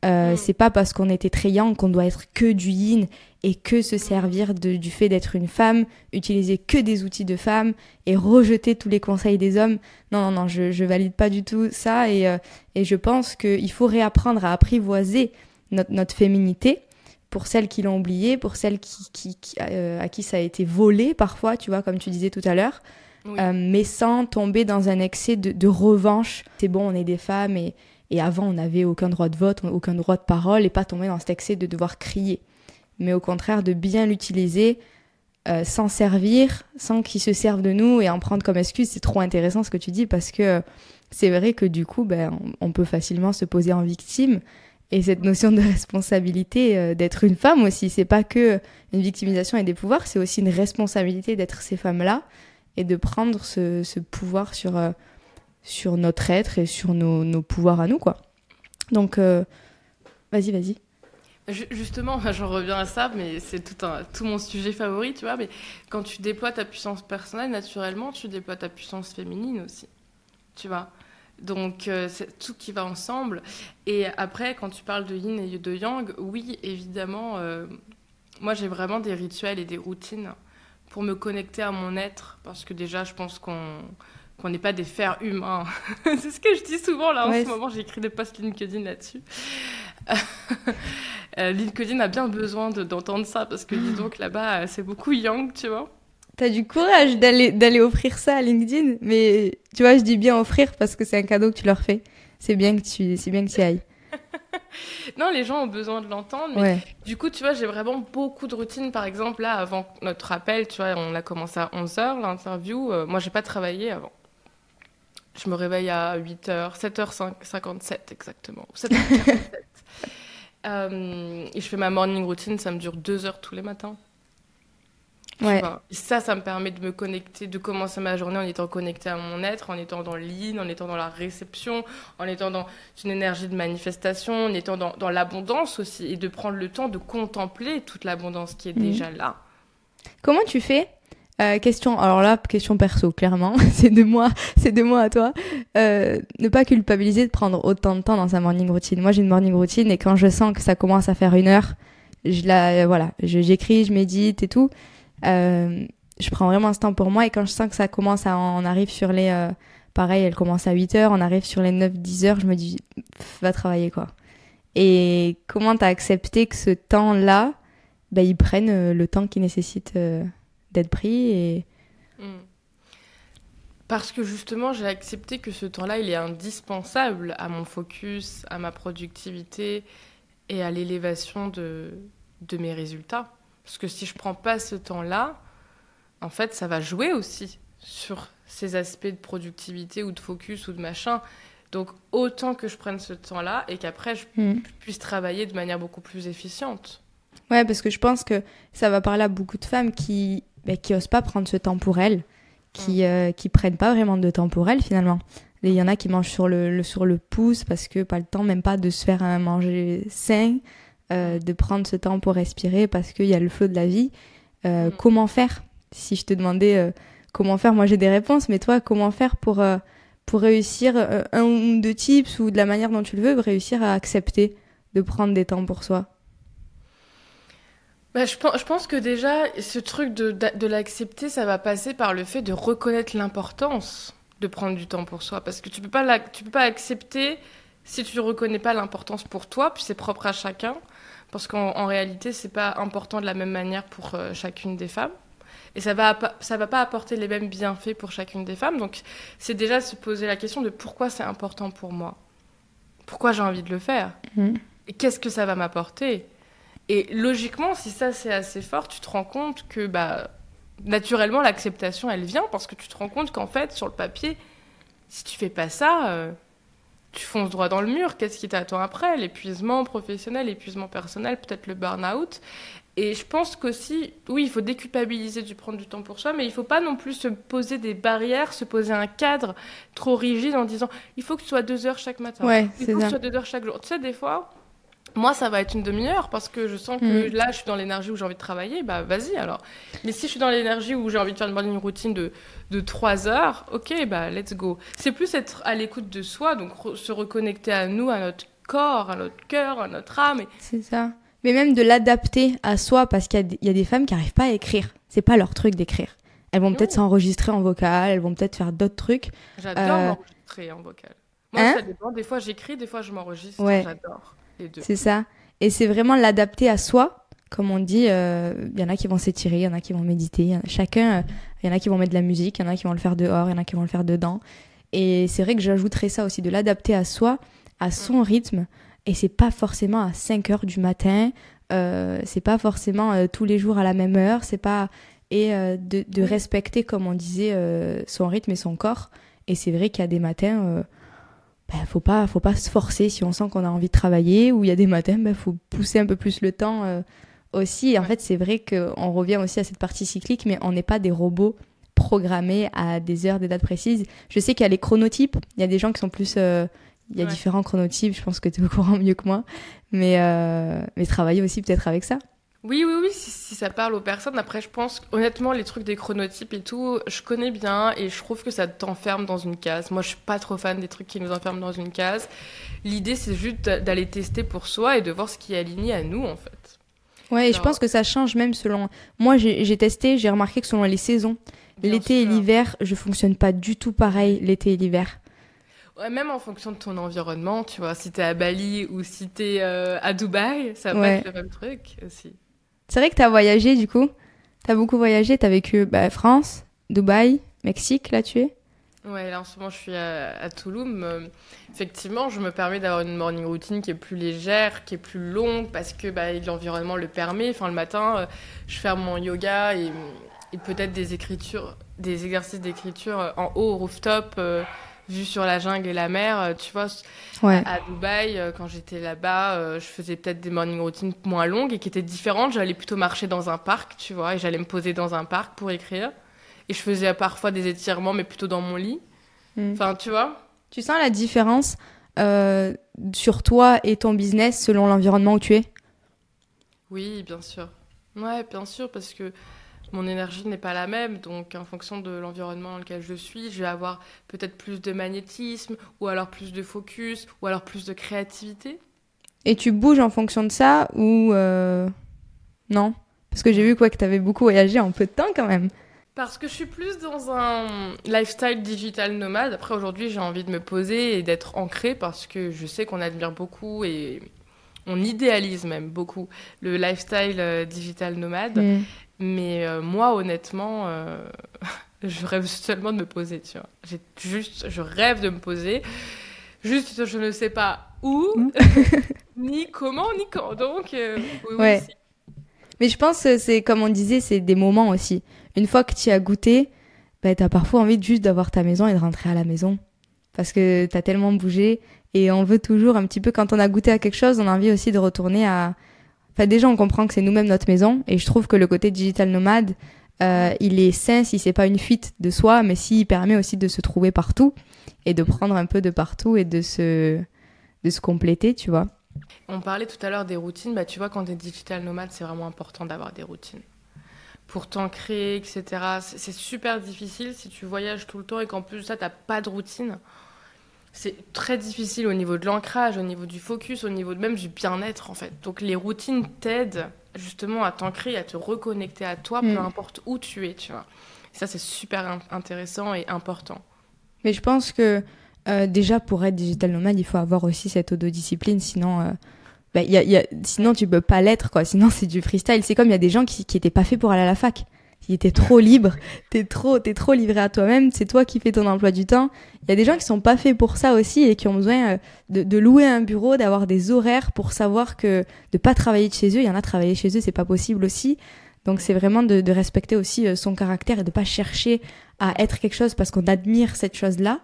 Euh, mm. C'est pas parce qu'on était très yang qu'on doit être que du yin et que se servir de, du fait d'être une femme, utiliser que des outils de femme et rejeter tous les conseils des hommes. Non, non, non, je, je valide pas du tout ça et, euh, et je pense qu'il faut réapprendre à apprivoiser notre, notre féminité pour celles qui l'ont oublié, pour celles qui, qui, euh, à qui ça a été volé parfois, tu vois, comme tu disais tout à l'heure, mais sans tomber dans un excès de, de revanche. C'est bon, on est des femmes et, et avant, on n'avait aucun droit de vote, aucun droit de parole, et pas tomber dans cet excès de devoir crier. Mais au contraire, de bien l'utiliser, euh, s'en servir, sans qu'il se serve de nous et en prendre comme excuse. C'est trop intéressant ce que tu dis, parce que c'est vrai que du coup, ben, on peut facilement se poser en victime. Et cette notion de responsabilité euh, d'être une femme aussi, c'est pas que une victimisation et des pouvoirs, c'est aussi une responsabilité d'être ces femmes-là et de prendre ce, pouvoir sur, euh, sur notre être et sur nos, pouvoirs à nous, quoi. Donc, euh, vas-y, vas-y. Justement, <laughs> j'en reviens à ça, mais c'est tout, un, tout mon sujet favori, tu vois. Mais quand tu déploies ta puissance personnelle, naturellement, tu déploies ta puissance féminine aussi, tu vois. Donc, euh, c'est tout qui va ensemble. Et après, quand tu parles de yin et de yang, oui, évidemment, euh, moi, j'ai vraiment des rituels et des routines pour me connecter à mon être, parce que déjà, je pense qu'on qu'on n'est pas des fers humains. <laughs> c'est ce que je dis souvent là en ce moment, j'écris des posts LinkedIn là-dessus. <laughs> Euh, LinkedIn a bien besoin d'entendre ça parce que dis donc là-bas, c'est beaucoup yang, tu vois. T'as du courage d'aller d'aller offrir ça à LinkedIn, mais tu vois, je dis bien offrir parce que c'est un cadeau que tu leur fais. C'est bien que tu c'est bien que tu ailles. <laughs> non, les gens ont besoin de l'entendre. Mais du coup, tu vois, j'ai vraiment beaucoup de routines. Par exemple, là, avant notre appel, tu vois, on a commencé à 11h, l'interview. Euh, moi, j'ai pas travaillé avant. Je me réveille à 8h, 7h57 exactement. 7h47. Euh, et je fais ma morning routine, ça me dure 2 heures tous les matins. Ouais. Et ça, ça me permet de me connecter, de commencer ma journée en étant connecté à mon être, en étant dans l'in, en étant dans la réception, en étant dans une énergie de manifestation, en étant dans, dans l'abondance aussi, et de prendre le temps de contempler toute l'abondance qui est mhm. déjà là. Comment tu fais euh, question, alors là, question perso, clairement, <laughs> c'est de moi, c'est de moi à toi. Euh, ne pas culpabiliser de prendre autant de temps dans sa morning routine. Moi, j'ai une morning routine et quand je sens que ça commence à faire une heure, je la, voilà, j'écris, je, médite et tout. Euh, je prends vraiment ce temps pour moi et quand je sens que ça commence à en arrive sur les, pareil, elle commence à 8h, on arrive sur les 9-10 heures, je me dis, va travailler quoi. Et comment t'as accepté que ce temps-là, bah, ils prennent euh, le temps qui nécessite euh, d'être pris et... Hmm. Parce que justement, j'ai accepté que ce temps-là, il est indispensable à mon focus, à ma productivité et à l'élévation de, de mes résultats. Parce que si je prends pas ce temps-là, en fait, ça va jouer aussi sur ces aspects de productivité ou de focus ou de machin. Donc autant que je prenne ce temps-là et qu'après je Mm. puisse travailler de manière beaucoup plus efficiente. Ouais, parce que je pense que ça va parler à beaucoup de femmes qui bah, qui osent pas prendre ce temps pour elles, qui euh, qui prennent pas vraiment de temps pour elles finalement. Il y en a qui mangent sur le, le- sur le pouce parce que pas le temps même pas de se faire un manger sain, euh, de prendre ce temps pour respirer parce qu'il y a le flot de la vie. Euh, Mm. Comment faire? Si je te demandais euh, comment faire, moi j'ai des réponses, mais toi comment faire pour pour réussir un ou deux tips ou de la manière dont tu le veux, réussir à accepter de prendre des temps pour soi? Bah, je, pense, je pense que déjà, ce truc de, de, de l'accepter, ça va passer par le fait de reconnaître l'importance de prendre du temps pour soi. Parce que tu peux pas, la- tu peux pas accepter si tu ne reconnais pas l'importance pour toi, puis c'est propre à chacun. Parce qu'en en réalité, c'est pas important de la même manière pour euh, chacune des femmes. Et ça va, ça va pas apporter les mêmes bienfaits pour chacune des femmes. Donc, c'est déjà se poser la question de pourquoi c'est important pour moi. Pourquoi j'ai envie de le faire? Mhm. Et qu'est-ce que ça va m'apporter? Et logiquement, si ça c'est assez fort, tu te rends compte que bah, naturellement l'acceptation elle vient parce que tu te rends compte qu'en fait sur le papier, si tu fais pas ça, euh, tu fonces droit dans le mur. Qu'est-ce qui t'attend après? L'épuisement professionnel, l'épuisement personnel, peut-être le burn-out. Et je pense qu'aussi, oui, il faut déculpabiliser du prendre du temps pour soi, mais il faut pas non plus se poser des barrières, se poser un cadre trop rigide en disant il faut que tu sois deux heures chaque matin. Ouais, Il faut que ce soit deux heures chaque jour. Tu sais, des fois, moi, ça va être une demi-heure parce que je sens que Mm. là, je suis dans l'énergie où j'ai envie de travailler, bah vas-y alors. Mais si je suis dans l'énergie où j'ai envie de faire une routine de, de trois heures, ok, bah let's go. C'est plus être à l'écoute de soi, donc re- se reconnecter à nous, à notre corps, à notre cœur, à notre âme. Et... C'est ça. Mais même de l'adapter à soi, parce qu'il y, a des- il y a des femmes qui n'arrivent pas à écrire. C'est pas leur truc d'écrire. Elles vont peut-être s'enregistrer en vocal, elles vont peut-être faire d'autres trucs. J'adore Euh, m'enregistrer en vocal. Moi, Hein ça dépend. Des fois, j'écris, des fois, je m'enregistre. Ouais. J'adore. C'est ça. Et c'est vraiment l'adapter à soi. Comme on dit, euh, il y en a qui vont s'étirer, il y en a qui vont méditer. il y en a- Chacun, euh, il y en a qui vont mettre de la musique, il y en a qui vont le faire dehors, il y en a qui vont le faire dedans. Et c'est vrai que j'ajouterais ça aussi, de l'adapter à soi, à son rythme. Et c'est pas forcément à 5 heures du matin, euh, c'est pas forcément euh, tous les jours à la même heure, c'est pas. Et euh, de, de respecter, comme on disait, son rythme et son corps. Et c'est vrai qu'il y a des matins. Ben, faut pas faut pas se forcer si on sent qu'on a envie de travailler ou il y a des matins ben faut pousser un peu plus le temps euh, aussi. Et en fait c'est vrai qu'on revient aussi à cette partie cyclique mais on n'est pas des robots programmés à des heures des dates précises. Je sais qu'il y a les chronotypes. Il y a des gens qui sont plus euh, il y a Ouais. différents chronotypes. Je pense que tu es au courant mieux que moi. Mais euh, mais travailler aussi peut-être avec ça Oui, oui, oui, si, si ça parle aux personnes. Après, je pense, honnêtement, les trucs des chronotypes et tout, je connais bien et je trouve que ça t'enferme dans une case. Moi, je suis pas trop fan des trucs qui nous enferment dans une case. L'idée, c'est juste d'a- d'aller tester pour soi et de voir ce qui est aligné à nous, en fait. ouais et je pense que ça change même selon moi j'ai testé j'ai remarqué que selon les saisons l'été et l'hiver je fonctionne pas du tout pareil l'été et l'hiver Ouais, même en fonction de ton environnement, tu vois. Si t'es à Bali ou si t'es euh, à Dubaï, ça va Ouais. être le même truc aussi. C'est vrai que tu as voyagé du coup. Tu as beaucoup voyagé. Tu as vécu bah, France, Dubaï, Mexique, là tu es. Ouais, là en ce moment je suis à, à. Euh, effectivement, je me permets d'avoir une morning routine qui est plus légère, qui est plus longue parce que bah, l'environnement le permet. Enfin, le matin, euh, je fais mon yoga et, peut-être des écritures, des exercices d'écriture en haut au rooftop, euh, vu sur la jungle et la mer. euh, tu vois, Ouais. à Dubaï, euh, quand j'étais là-bas, euh, je faisais peut-être des morning routines moins longues et qui étaient différentes. J'allais plutôt marcher dans un parc, tu vois, et j'allais me poser dans un parc pour écrire. Et je faisais parfois des étirements, mais plutôt dans mon lit. Mm. Enfin, tu vois Tu sens la différence euh, sur toi et ton business selon l'environnement où tu es? Oui, bien sûr. Ouais, bien sûr, parce que mon énergie n'est pas la même. Donc, en fonction de l'environnement dans lequel je suis, je vais avoir peut-être plus de magnétisme, ou alors plus de focus, ou alors plus de créativité. Et tu bouges en fonction de ça ou euh, non? Parce que j'ai vu quoi que tu avais beaucoup voyagé en peu de temps quand même. Parce que je suis plus dans un lifestyle digital nomade. Après, aujourd'hui, j'ai envie de me poser et d'être ancrée parce que je sais qu'on admire beaucoup et on idéalise même beaucoup le lifestyle euh, digital nomade. Mm. Mais euh, moi, honnêtement, euh, <laughs> je rêve seulement de me poser, tu vois. J'ai juste, je rêve de me poser. Juste, je ne sais pas où, mm. <laughs> ni comment, ni quand. Donc, oui, ouais. Mais je pense que c'est, comme on disait, c'est des moments aussi une fois que tu as goûté, bah, tu as parfois envie juste d'avoir ta maison et de rentrer à la maison. Parce que tu as tellement bougé et on veut toujours un petit peu, quand on a goûté à quelque chose, on a envie aussi de retourner à... Enfin, déjà, on comprend que c'est nous-mêmes notre maison et je trouve que le côté digital nomade, euh, il est sain si c'est pas une fuite de soi, mais s'il permet aussi de se trouver partout et de prendre un peu de partout et de se, de se compléter, tu vois. On parlait tout à l'heure des routines, bah, tu vois, quand tu es digital nomade, c'est vraiment important d'avoir des routines pour t'ancrer, etc. C'est super difficile si tu voyages tout le temps et qu'en plus ça, tu n'as pas de routine. C'est très difficile au niveau de l'ancrage, au niveau du focus, au niveau même du bien-être en fait. Donc les routines t'aident justement à t'ancrer, à te reconnecter à toi, peu mm. importe où tu es, tu vois. ça c'est super intéressant et important. Mais je pense que euh, déjà pour être digital nomade, il faut avoir aussi cette autodiscipline, sinon euh, bah, y a, y a, sinon tu peux pas l'être quoi. Sinon c'est du freestyle. C'est comme il y a des gens qui qui étaient pas faits pour aller à la fac. Ils étaient trop libres. T'es trop t'es trop livré à toi-même. C'est toi qui fais ton emploi du temps. Il y a des gens qui sont pas faits pour ça aussi et qui ont besoin euh, de, de louer un bureau, d'avoir des horaires pour savoir que de pas travailler de chez eux. Il y en a travailler chez eux, c'est pas possible aussi. Donc c'est vraiment de, de, respecter aussi euh, son caractère et de pas chercher à être quelque chose parce qu'on admire cette chose-là.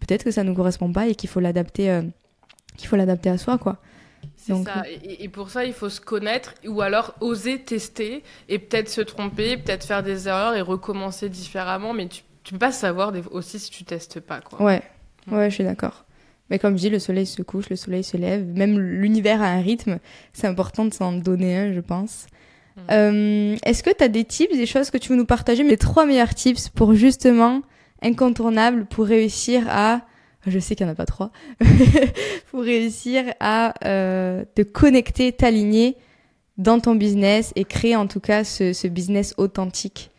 Peut-être que ça nous correspond pas et qu'il faut l'adapter, euh, qu'il faut l'adapter à soi, quoi. Ça. Et, pour ça, il faut se connaître ou alors oser tester et peut-être se tromper, peut-être faire des erreurs et recommencer différemment. Mais tu, tu peux pas savoir aussi si tu testes pas. Quoi. Ouais, mm. ouais, je suis d'accord. Mais comme je dis, le soleil se couche, le soleil se lève. Même l'univers a un rythme. C'est important de s'en donner un, je pense. Mm. Euh, est-ce que tu as des tips, des choses que tu veux nous partager Les trois meilleurs tips pour justement, incontournables, pour réussir à je sais qu'il n'y en a pas trois, <laughs> pour réussir à euh, te connecter, t'aligner dans ton business et créer en tout cas ce, business authentique.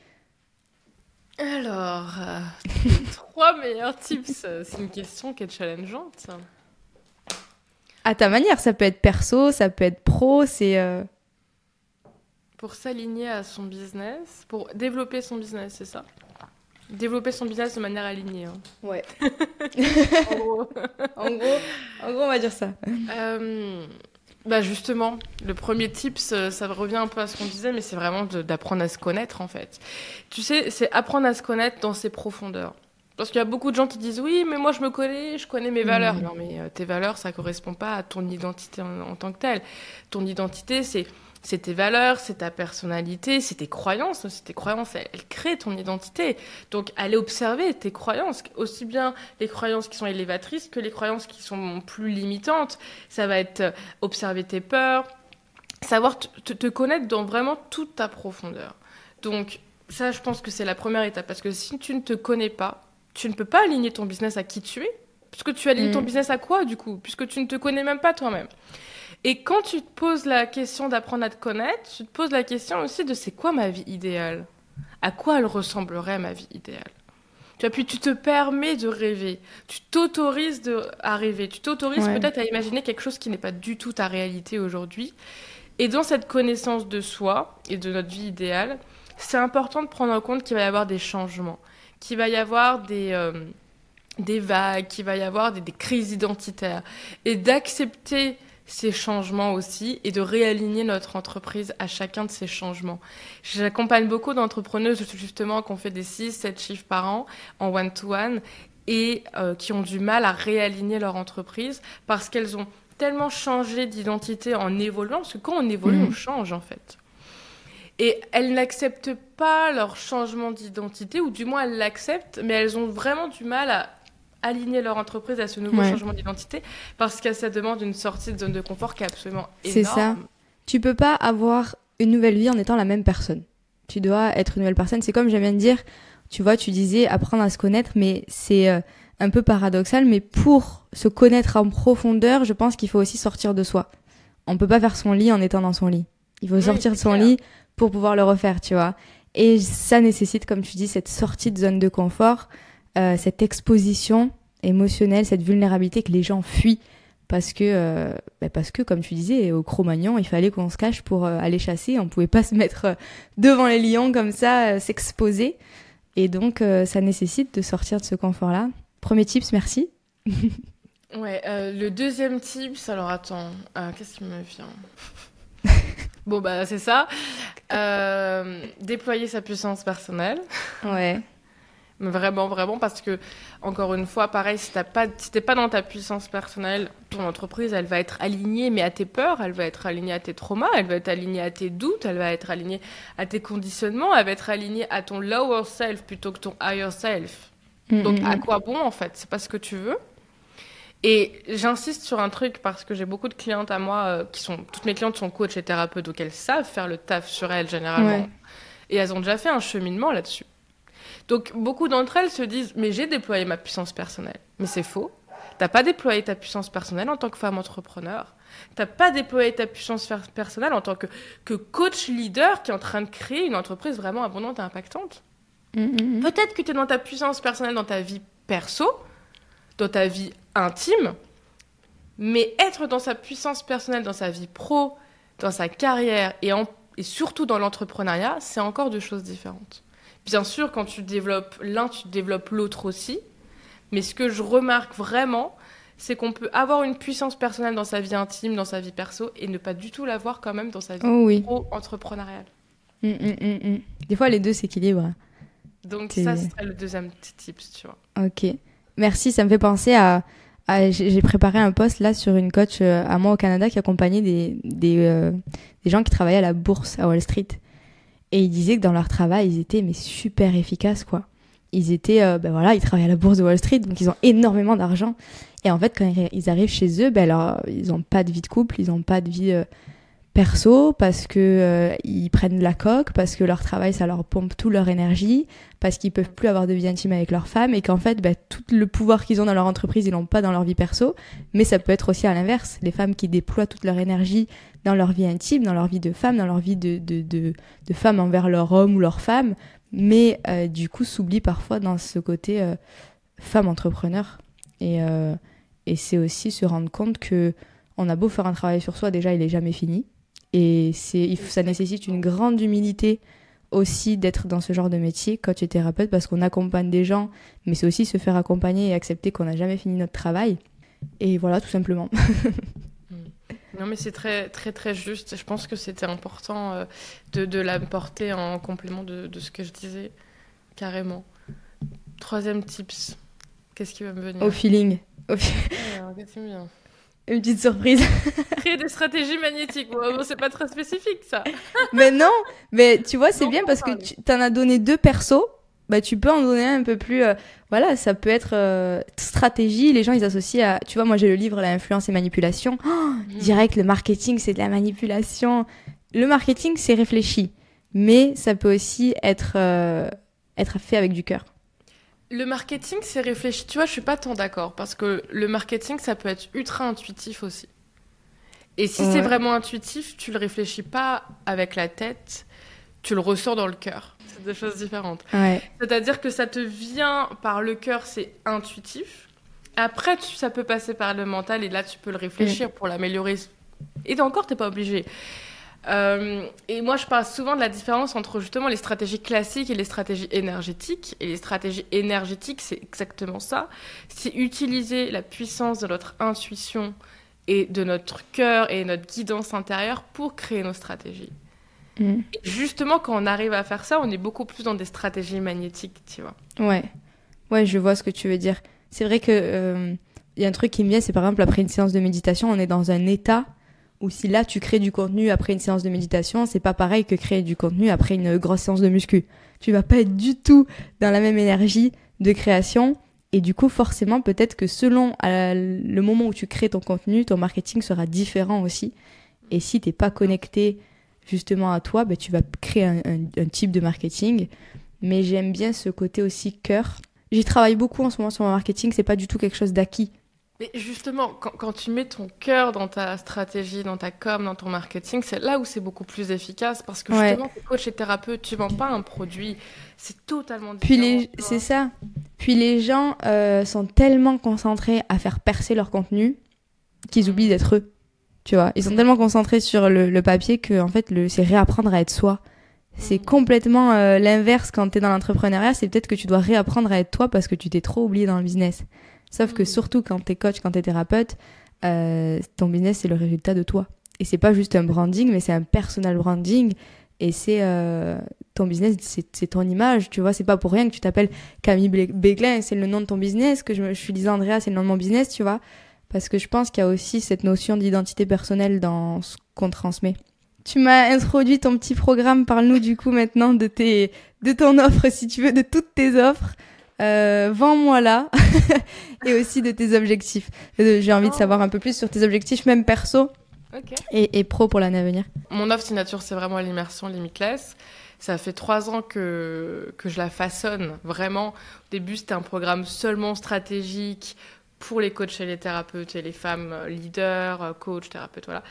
Alors, euh, <laughs> trois meilleurs tips, c'est une question qui est challengeante. À ta manière, ça peut être perso, ça peut être pro, c'est... Euh, pour s'aligner à son business, pour développer son business, c'est ça? Développer son business de manière alignée. Hein. Ouais. <laughs> en, gros. en, gros. en gros, on va dire ça. Euh, bah justement, le premier tip, ça, revient un peu à ce qu'on disait, mais c'est vraiment d'apprendre à se connaître en fait. Tu sais, c'est apprendre à se connaître dans ses profondeurs. Parce qu'il y a beaucoup de gens qui disent oui, mais moi je me connais, je connais mes valeurs. Mmh. Non, mais euh, tes valeurs, ça correspond pas à ton identité en tant que telle. Ton identité, c'est c'est tes valeurs, c'est ta personnalité, c'est tes croyances. C'est tes croyances, elles, créent ton identité. Donc, allez observer tes croyances, aussi bien les croyances qui sont élévatrices que les croyances qui sont plus limitantes. Ça va être euh, observer tes peurs, savoir te, connaître dans vraiment toute ta profondeur. Donc, ça, je pense que c'est la première étape. Parce que si tu ne te connais pas, tu ne peux pas aligner ton business à qui tu es. Puisque tu alignes ton mm. business à quoi, du coup? Puisque tu ne te connais même pas toi-même. Et quand tu te poses la question d'apprendre à te connaître, tu te poses la question aussi de c'est quoi ma vie idéale? À quoi elle ressemblerait ma vie idéale? Tu vois, puis tu te permets de rêver, tu t'autorises à rêver, tu t'autorises peut-être à imaginer quelque chose qui n'est pas du tout ta réalité aujourd'hui. Et dans cette connaissance de soi et de notre vie idéale, c'est important de prendre en compte qu'il va y avoir des changements, qu'il va y avoir des, euh, des vagues, qu'il va y avoir des crises identitaires, et d'accepter ces changements aussi et de réaligner notre entreprise à chacun de ces changements. J'accompagne beaucoup d'entrepreneuses justement qui ont fait des 6, 7 chiffres par an en one-to-one et euh, qui ont du mal à réaligner leur entreprise parce qu'elles ont tellement changé d'identité en évoluant, parce que quand on évolue, mmh. on change en fait. Et elles n'acceptent pas leur changement d'identité, ou du moins elles l'acceptent, mais elles ont vraiment du mal à aligner leur entreprise à ce nouveau changement d'identité parce que ça demande une sortie de zone de confort qui est absolument énorme. C'est ça. Tu peux pas avoir une nouvelle vie en étant la même personne. Tu dois être une nouvelle personne. C'est comme j'aime bien dire, tu vois, tu disais apprendre à se connaître, mais c'est euh, un peu paradoxal. Mais pour se connaître en profondeur, je pense qu'il faut aussi sortir de soi. On peut pas faire son lit en étant dans son lit. Il faut sortir de son lit pour pouvoir le refaire, tu vois. Et ça nécessite, comme tu dis, cette sortie de zone de confort, euh, cette exposition émotionnelle, cette vulnérabilité que les gens fuient. Parce que, euh, bah parce que, comme tu disais, au Cro-Magnon, il fallait qu'on se cache pour euh, aller chasser. On pouvait pas <laughs> se mettre devant les lions comme ça, s'exposer. Et donc, ça nécessite de sortir de ce confort-là. Premier tips, merci. <laughs> ouais, le deuxième tips, alors attends, qu'est-ce qui me vient? <laughs> Bon, bah, c'est ça. Euh, déployer sa puissance personnelle. Ouais. Vraiment, vraiment, parce que, encore une fois, pareil, si t'es pas, si pas dans ta puissance personnelle, ton entreprise, elle va être alignée, mais à tes peurs, elle va être alignée à tes traumas, elle va être alignée à tes doutes, elle va être alignée à tes conditionnements, elle va être alignée à ton lower self plutôt que ton higher self. Mm, Donc, mm, à mm. quoi bon, en fait? C'est pas ce que tu veux. Et j'insiste sur un truc parce que j'ai beaucoup de clientes à moi euh, qui sont. Toutes mes clientes sont coachs et thérapeutes, donc elles savent faire le taf sur elles généralement. Et elles ont déjà fait un cheminement là-dessus. Donc beaucoup d'entre elles se disent Mais j'ai déployé ma puissance personnelle. Mais c'est faux. T'as pas déployé ta puissance personnelle en tant que femme entrepreneur. T'as pas déployé ta puissance personnelle en tant que, que coach leader qui est en train de créer une entreprise vraiment abondante et impactante. Mm, mm, mm. Peut-être que tu es dans ta puissance personnelle dans ta vie perso, dans ta vie intime, mais être dans sa puissance personnelle, dans sa vie pro, dans sa carrière et, et surtout dans l'entrepreneuriat, c'est encore deux choses différentes. Bien sûr, quand tu développes l'un, tu développes l'autre aussi, mais ce que je remarque vraiment, c'est qu'on peut avoir une puissance personnelle dans sa vie intime, dans sa vie perso, et ne pas du tout l'avoir quand même dans sa vie oh pro-entrepreneuriale. Hum, hum, hum, Des fois, les deux s'équilibrent. Donc ça, serait le deuxième petit tips, tu vois. Ok. Merci, ça me fait penser à... j'ai préparé un post là sur une coach euh, à moi au Canada qui accompagnait des, des, euh, des, gens qui travaillaient à la bourse à Wall Street. Et ils disaient que dans leur travail, ils étaient mais super efficaces, quoi. Ils étaient, euh, ben voilà, ils travaillaient à la bourse de Wall Street, donc ils ont énormément d'argent. Et en fait, quand ils arrivent chez eux, ben alors, ils n'ont pas de vie de couple, ils n'ont pas de vie perso parce que euh, ils prennent la coque parce que leur travail ça leur pompe toute leur énergie parce qu'ils peuvent plus avoir de vie intime avec leur femme et qu'en fait bah, tout le pouvoir qu'ils ont dans leur entreprise ils l'ont pas dans leur vie perso. Mais ça peut être aussi à l'inverse. Les femmes qui déploient toute leur énergie dans leur vie intime dans leur vie de femme dans leur vie de de, de, de femme envers leur homme ou leur femme. Mais euh, du coup s'oublient parfois dans ce côté euh, femme entrepreneur. Et et c'est aussi se rendre compte que on a beau faire un travail sur soi déjà il est jamais fini et c'est, ça nécessite une grande humilité aussi d'être dans ce genre de métier, coach et thérapeute, parce qu'on accompagne des gens, mais c'est aussi se faire accompagner et accepter qu'on n'a jamais fini notre travail. Et voilà, tout simplement. <laughs> non, mais c'est très, très, très juste. Je pense que c'était important euh, de, de l'apporter en complément de, de, ce que je disais, carrément. Troisième tips. Qu'est-ce qui va me venir? Au feeling. Au... vient? Une petite surprise. <laughs> Créer des stratégies magnétiques. Bon, c'est pas très spécifique, ça. <laughs> mais non, mais tu vois, c'est bien parce que tu en as donné deux persos. Bah, tu peux en donner un peu plus. Euh, voilà, ça peut être euh, stratégie. Les gens, ils associent à. Tu vois, moi, j'ai le livre L'influence et manipulation. Oh, mm. Direct, le marketing, c'est de la manipulation. Le marketing, c'est réfléchi. Mais ça peut aussi être, euh, être fait avec du cœur. Le marketing, c'est réfléchi. Tu vois, je suis pas tant d'accord parce que le marketing, ça peut être ultra intuitif aussi. Et si c'est vraiment intuitif, tu le réfléchis pas avec la tête, tu le ressens dans le cœur. C'est deux choses différentes. C'est-à-dire que ça te vient par le cœur, c'est intuitif. Après, ça peut passer par le mental et là, tu peux le réfléchir mm. pour l'améliorer. Et encore, t'es pas obligé. Euh, et moi, je parle souvent de la différence entre justement les stratégies classiques et les stratégies énergétiques. Et les stratégies énergétiques, c'est exactement ça. C'est utiliser la puissance de notre intuition et de notre cœur et notre guidance intérieure pour créer nos stratégies. Mm. justement, quand on arrive à faire ça, on est beaucoup plus dans des stratégies magnétiques, tu vois. Ouais, ouais, je vois ce que tu veux dire. C'est vrai que euh, il y a un truc qui me vient, c'est par exemple après une séance de méditation, on est dans un état ou si là tu crées du contenu après une séance de méditation, c'est pas pareil que créer du contenu après une grosse séance de muscu. Tu vas pas être du tout dans la même énergie de création et du coup forcément peut-être que selon euh, le moment où tu crées ton contenu, ton marketing sera différent aussi. Et si t'es pas connecté justement à toi, ben, tu vas créer un, un type de marketing. Mais j'aime bien ce côté aussi cœur. J'y travaille beaucoup en ce moment sur mon marketing, c'est pas du tout quelque chose d'acquis Mais justement, quand, tu mets ton cœur dans ta stratégie, dans ta com, dans ton marketing, c'est là où c'est beaucoup plus efficace parce que justement, ouais. coach et thérapeute, tu vends pas un produit, c'est totalement différent. Puis c'est ça. Puis les gens euh, sont tellement concentrés à faire percer leur contenu qu'ils oublient d'être eux. Tu vois, ils sont tellement concentrés sur le, papier que en fait, le, c'est réapprendre à être soi. C'est mm. complètement euh, l'inverse quand tu es dans l'entrepreneuriat, c'est peut-être que tu dois réapprendre à être toi parce que tu t'es trop oublié dans le business. Sauf que surtout quand t'es coach, quand t'es thérapeute, euh, ton business c'est le résultat de toi. Et c'est pas juste un branding, mais c'est un personal branding. Et c'est euh, ton business, c'est ton image, tu vois. C'est pas pour rien que tu t'appelles Camille Béglin, c'est le nom de ton business. Que je, je suis Lisa Andrea, c'est le nom de mon business, tu vois. Parce que je pense qu'il y a aussi cette notion d'identité personnelle dans ce qu'on transmet. Tu m'as introduit ton petit programme. Parle-nous du coup maintenant de tes, de ton offre, si tu veux, de toutes tes offres. Euh, Vends-moi là <laughs> et aussi de tes objectifs. Euh, j'ai envie de savoir un peu plus sur tes objectifs, même perso et, pro pour l'année à venir. Mon offre signature, c'est vraiment l'immersion Limitless. Ça fait trois ans que, que je la façonne vraiment. Au début, c'était un programme seulement stratégique pour les coachs et les thérapeutes et les femmes leaders, coachs, thérapeutes, voilà.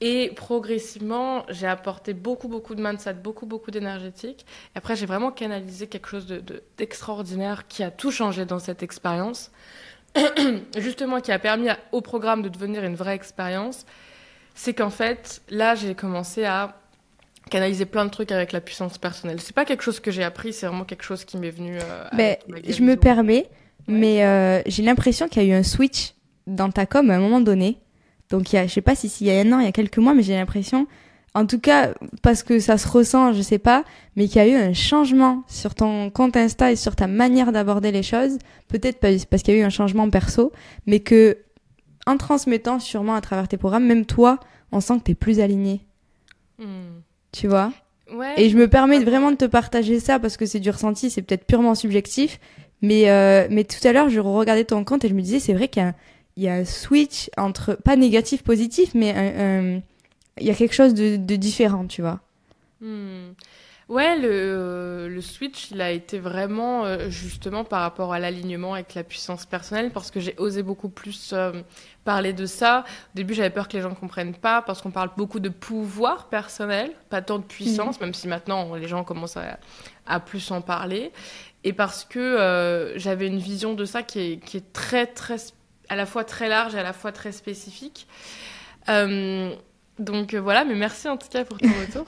Et progressivement, j'ai apporté beaucoup, beaucoup de mindset, beaucoup, beaucoup d'énergétique. Et après, j'ai vraiment canalisé quelque chose d'extraordinaire de, qui a tout changé dans cette expérience. <clears throat> Justement, qui a permis au programme de devenir une vraie expérience. C'est qu'en fait, là, j'ai commencé à canaliser plein de trucs avec la puissance personnelle. C'est pas quelque chose que j'ai appris, c'est vraiment quelque chose qui m'est venu. Euh, ben, je me permets, mais euh, j'ai l'impression qu'il y a eu un switch dans ta com à un moment donné donc, il y a, je sais pas si s'il y a un an, il y a quelques mois, mais j'ai l'impression, en tout cas, parce que ça se ressent, je sais pas, mais qu'il y a eu un changement sur ton compte Insta et sur ta manière d'aborder les choses. Peut-être parce qu'il y a eu un changement perso, mais que, en transmettant sûrement à travers tes programmes, même toi, on sent que tu es plus aligné. Hmm. Tu vois? Ouais, Et je me permets vraiment de te partager ça parce que c'est du ressenti, c'est peut-être purement subjectif. Mais, euh, mais tout à l'heure, je regardais ton compte et je me disais, c'est vrai qu'il y a il y a un switch entre, pas négatif, positif, mais il y a quelque chose de, différent, tu vois. Hmm. Ouais, le, le, switch, il a été vraiment euh, justement par rapport à l'alignement avec la puissance personnelle, parce que j'ai osé beaucoup plus euh, parler de ça. Au début, j'avais peur que les gens ne comprennent pas, parce qu'on parle beaucoup de pouvoir personnel, pas tant de puissance, mhm. même si maintenant les gens commencent à, à plus en parler. Et parce que euh, j'avais une vision de ça qui est, qui est très, très à la fois très large et à la fois très spécifique. Euh, donc euh, voilà, mais merci en tout cas pour ton <laughs> retour.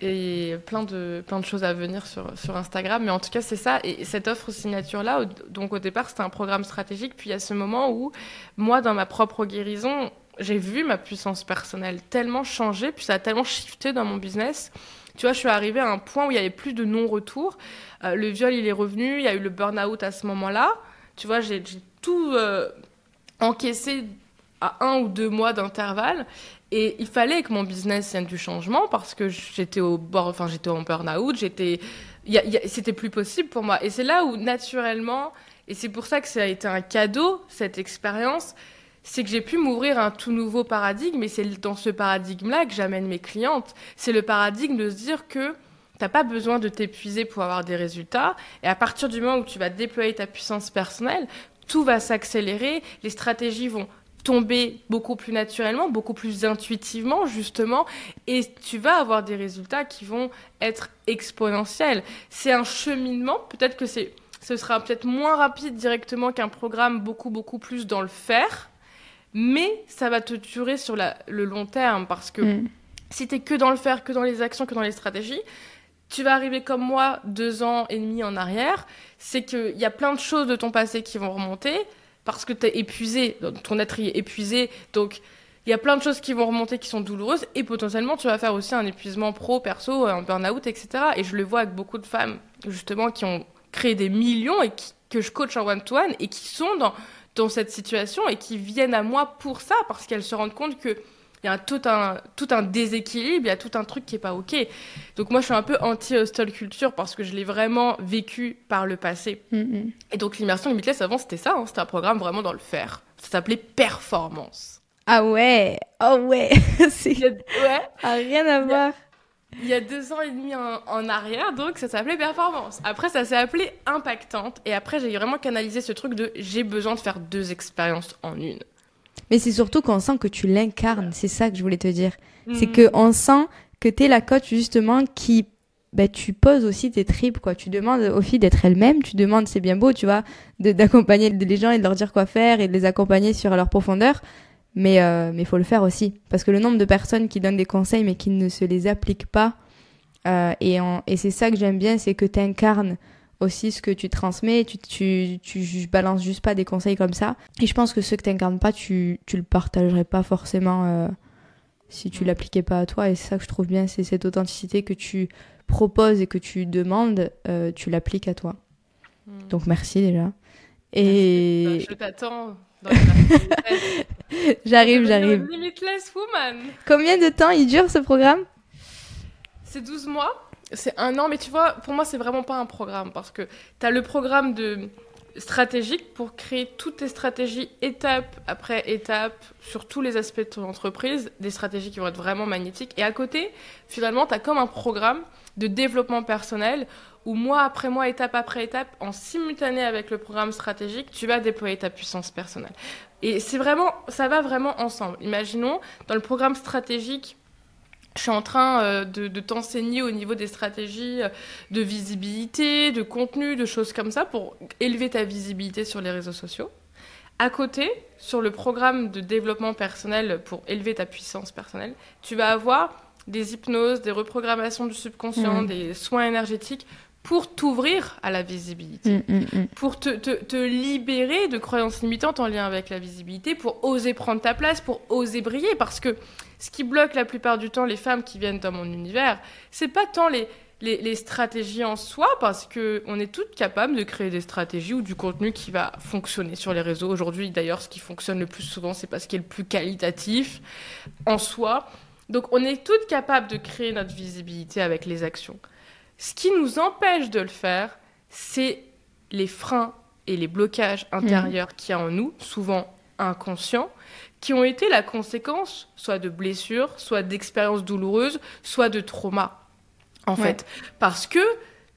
et plein de, plein de choses à venir sur, sur Instagram. Mais en tout cas, c'est ça. Et cette offre signature-là, donc au départ, c'était un programme stratégique. Puis il y a ce moment où, moi, dans ma propre guérison, j'ai vu ma puissance personnelle tellement changer, puis ça a tellement shifté dans mon business. Tu vois, je suis arrivée à un point où il n'y avait plus de non-retour. Euh, le viol, il est revenu. Il y a eu le burn-out à ce moment-là. Tu vois, j'ai tout euh, encaissé à un ou deux mois d'intervalle. Et il fallait que mon business vienne du changement parce que j'étais au bord, enfin j'étais en burn-out, j'étais, c'était plus possible pour moi. Et c'est là où naturellement, et c'est pour ça que ça a été un cadeau cette expérience, c'est que j'ai pu m'ouvrir un tout nouveau paradigme. Et c'est dans ce paradigme-là que j'amène mes clientes. C'est le paradigme de se dire que T'as pas besoin de t'épuiser pour avoir des résultats. Et à partir du moment où tu vas déployer ta puissance personnelle, tout va s'accélérer, les stratégies vont tomber beaucoup plus naturellement, beaucoup plus intuitivement justement, et tu vas avoir des résultats qui vont être exponentiels. C'est un cheminement, peut-être que c'est, ce sera peut-être moins rapide directement qu'un programme beaucoup beaucoup plus dans le faire, mais ça va te durer sur le long terme parce que mm. si tu es que dans le faire, que dans les actions, que dans les stratégies, tu vas arriver comme moi deux ans et demi en arrière, c'est qu'il y a plein de choses de ton passé qui vont remonter parce que tu es épuisé, ton être est épuisé, donc il y a plein de choses qui vont remonter qui sont douloureuses et potentiellement tu vas faire aussi un épuisement pro, perso, un burn-out, etc. Et je le vois avec beaucoup de femmes justement qui ont créé des millions et que je coach en one-to-one et qui sont dans, dans cette situation et qui viennent à moi pour ça parce qu'elles se rendent compte que il y a tout un, tout un déséquilibre, il y a tout un truc qui est pas OK. Donc moi, je suis un peu anti-hostel culture parce que je l'ai vraiment vécu par le passé. Mm-hmm. Et donc l'immersion limitless, avant, c'était ça, hein. c'était un programme vraiment dans le faire. Ça s'appelait Performance. Ah ouais Oh ouais <laughs> c'est... Ouais ah, Rien à voir il y a deux ans et demi en, arrière, donc ça s'appelait performance. Après, ça s'est appelé impactante. Et après, j'ai vraiment canalisé ce truc de j'ai besoin de faire deux expériences en une. Mais c'est surtout qu'on sent que tu l'incarnes, c'est ça que je voulais te dire. C'est mm. qu'on sent que tu es la coach justement qui bah, tu poses aussi tes tripes, quoi. Tu demandes aux filles d'être elles-mêmes, tu demandes, c'est bien beau, tu vois, d'accompagner les gens et de leur dire quoi faire et de les accompagner sur leur profondeur. Mais euh, mais faut le faire aussi parce que le nombre de personnes qui donnent des conseils mais qui ne se les appliquent pas euh, et, et c'est ça que j'aime bien, c'est que tu incarnes aussi ce que tu transmets, tu, tu, tu, balances juste pas des conseils comme ça. Et je pense que ce que tu incarnes pas, tu, tu le partagerais pas forcément euh, si tu l'appliquais pas à toi. Et c'est ça que je trouve bien, c'est cette authenticité que tu proposes et que tu demandes, euh, tu l'appliques à toi. Hmm. Donc merci déjà. Et... Je t'attends. <laughs> j'arrive, j'arrive. Limitless Woman. Combien de temps il dure ce programme? C'est 12 mois. C'est un an, mais tu vois, pour moi, c'est vraiment pas un programme parce que tu as le programme de stratégique pour créer toutes tes stratégies étape après étape sur tous les aspects de ton entreprise, des stratégies qui vont être vraiment magnétiques. Et à côté, finalement, tu as comme un programme de développement personnel où mois après mois, étape après étape, en simultané avec le programme stratégique, tu vas déployer ta puissance personnelle. Et c'est vraiment, ça va vraiment ensemble. Imaginons, dans le programme stratégique, je suis en train euh, de, de t'enseigner au niveau des stratégies euh, de visibilité, de contenu, de choses comme ça pour élever ta visibilité sur les réseaux sociaux. À côté, sur le programme de développement personnel pour élever ta puissance personnelle, tu vas avoir des hypnoses, des reprogrammations du subconscient, mmh. des soins énergétiques pour t'ouvrir à la visibilité, mmh, mmh, pour te, te, te, libérer de croyances limitantes en lien avec la visibilité, pour oser prendre ta place, pour oser briller. Parce que ce qui bloque la plupart du temps les femmes qui viennent dans mon univers, c'est pas tant les, les, les, stratégies en soi, parce qu'on est toutes capables de créer des stratégies ou du contenu qui va fonctionner sur les réseaux. Aujourd'hui, d'ailleurs, ce qui fonctionne le plus souvent, c'est parce qu'il est le plus qualitatif en soi. Donc on est toutes capables de créer notre visibilité avec les actions. Ce qui nous empêche de le faire, c'est les freins et les blocages intérieurs mmh. qu'il y a en nous, souvent inconscients, qui ont été la conséquence soit de blessures, soit d'expériences douloureuses, soit de traumas, en fait. Parce que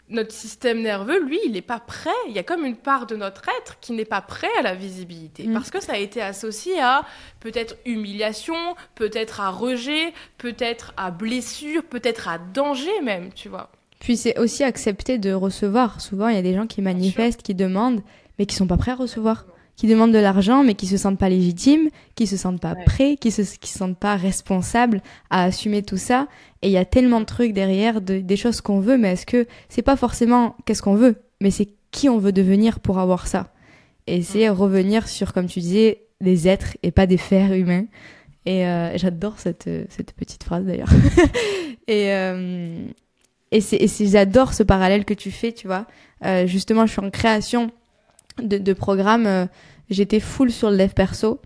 notre système nerveux, lui, il n'est pas prêt. Il y a comme une part de notre être qui n'est pas prêt à la visibilité. Mm. Parce que ça a été associé à peut-être humiliation, peut-être à rejet, peut-être à blessure, peut-être à danger même, tu vois. Puis c'est aussi accepter de recevoir. Souvent, il y a des gens qui manifestent, qui demandent, mais qui sont pas prêts à recevoir qui demandent de l'argent mais qui se sentent pas légitimes, qui se sentent pas prêts, qui se qui se sentent pas responsables à assumer tout ça. Et il y a tellement de trucs derrière, de, des choses qu'on veut, mais est-ce que c'est pas forcément qu'est-ce qu'on veut, mais c'est qui on veut devenir pour avoir ça. Et c'est revenir sur, comme tu disais, des êtres et pas des fers humains. Et euh, j'adore cette, cette petite phrase d'ailleurs. <laughs> et euh, et c'est j'adore ce parallèle que tu fais, tu vois. Euh, justement, je suis en création de, de programmes, euh, j'étais full sur le dev perso.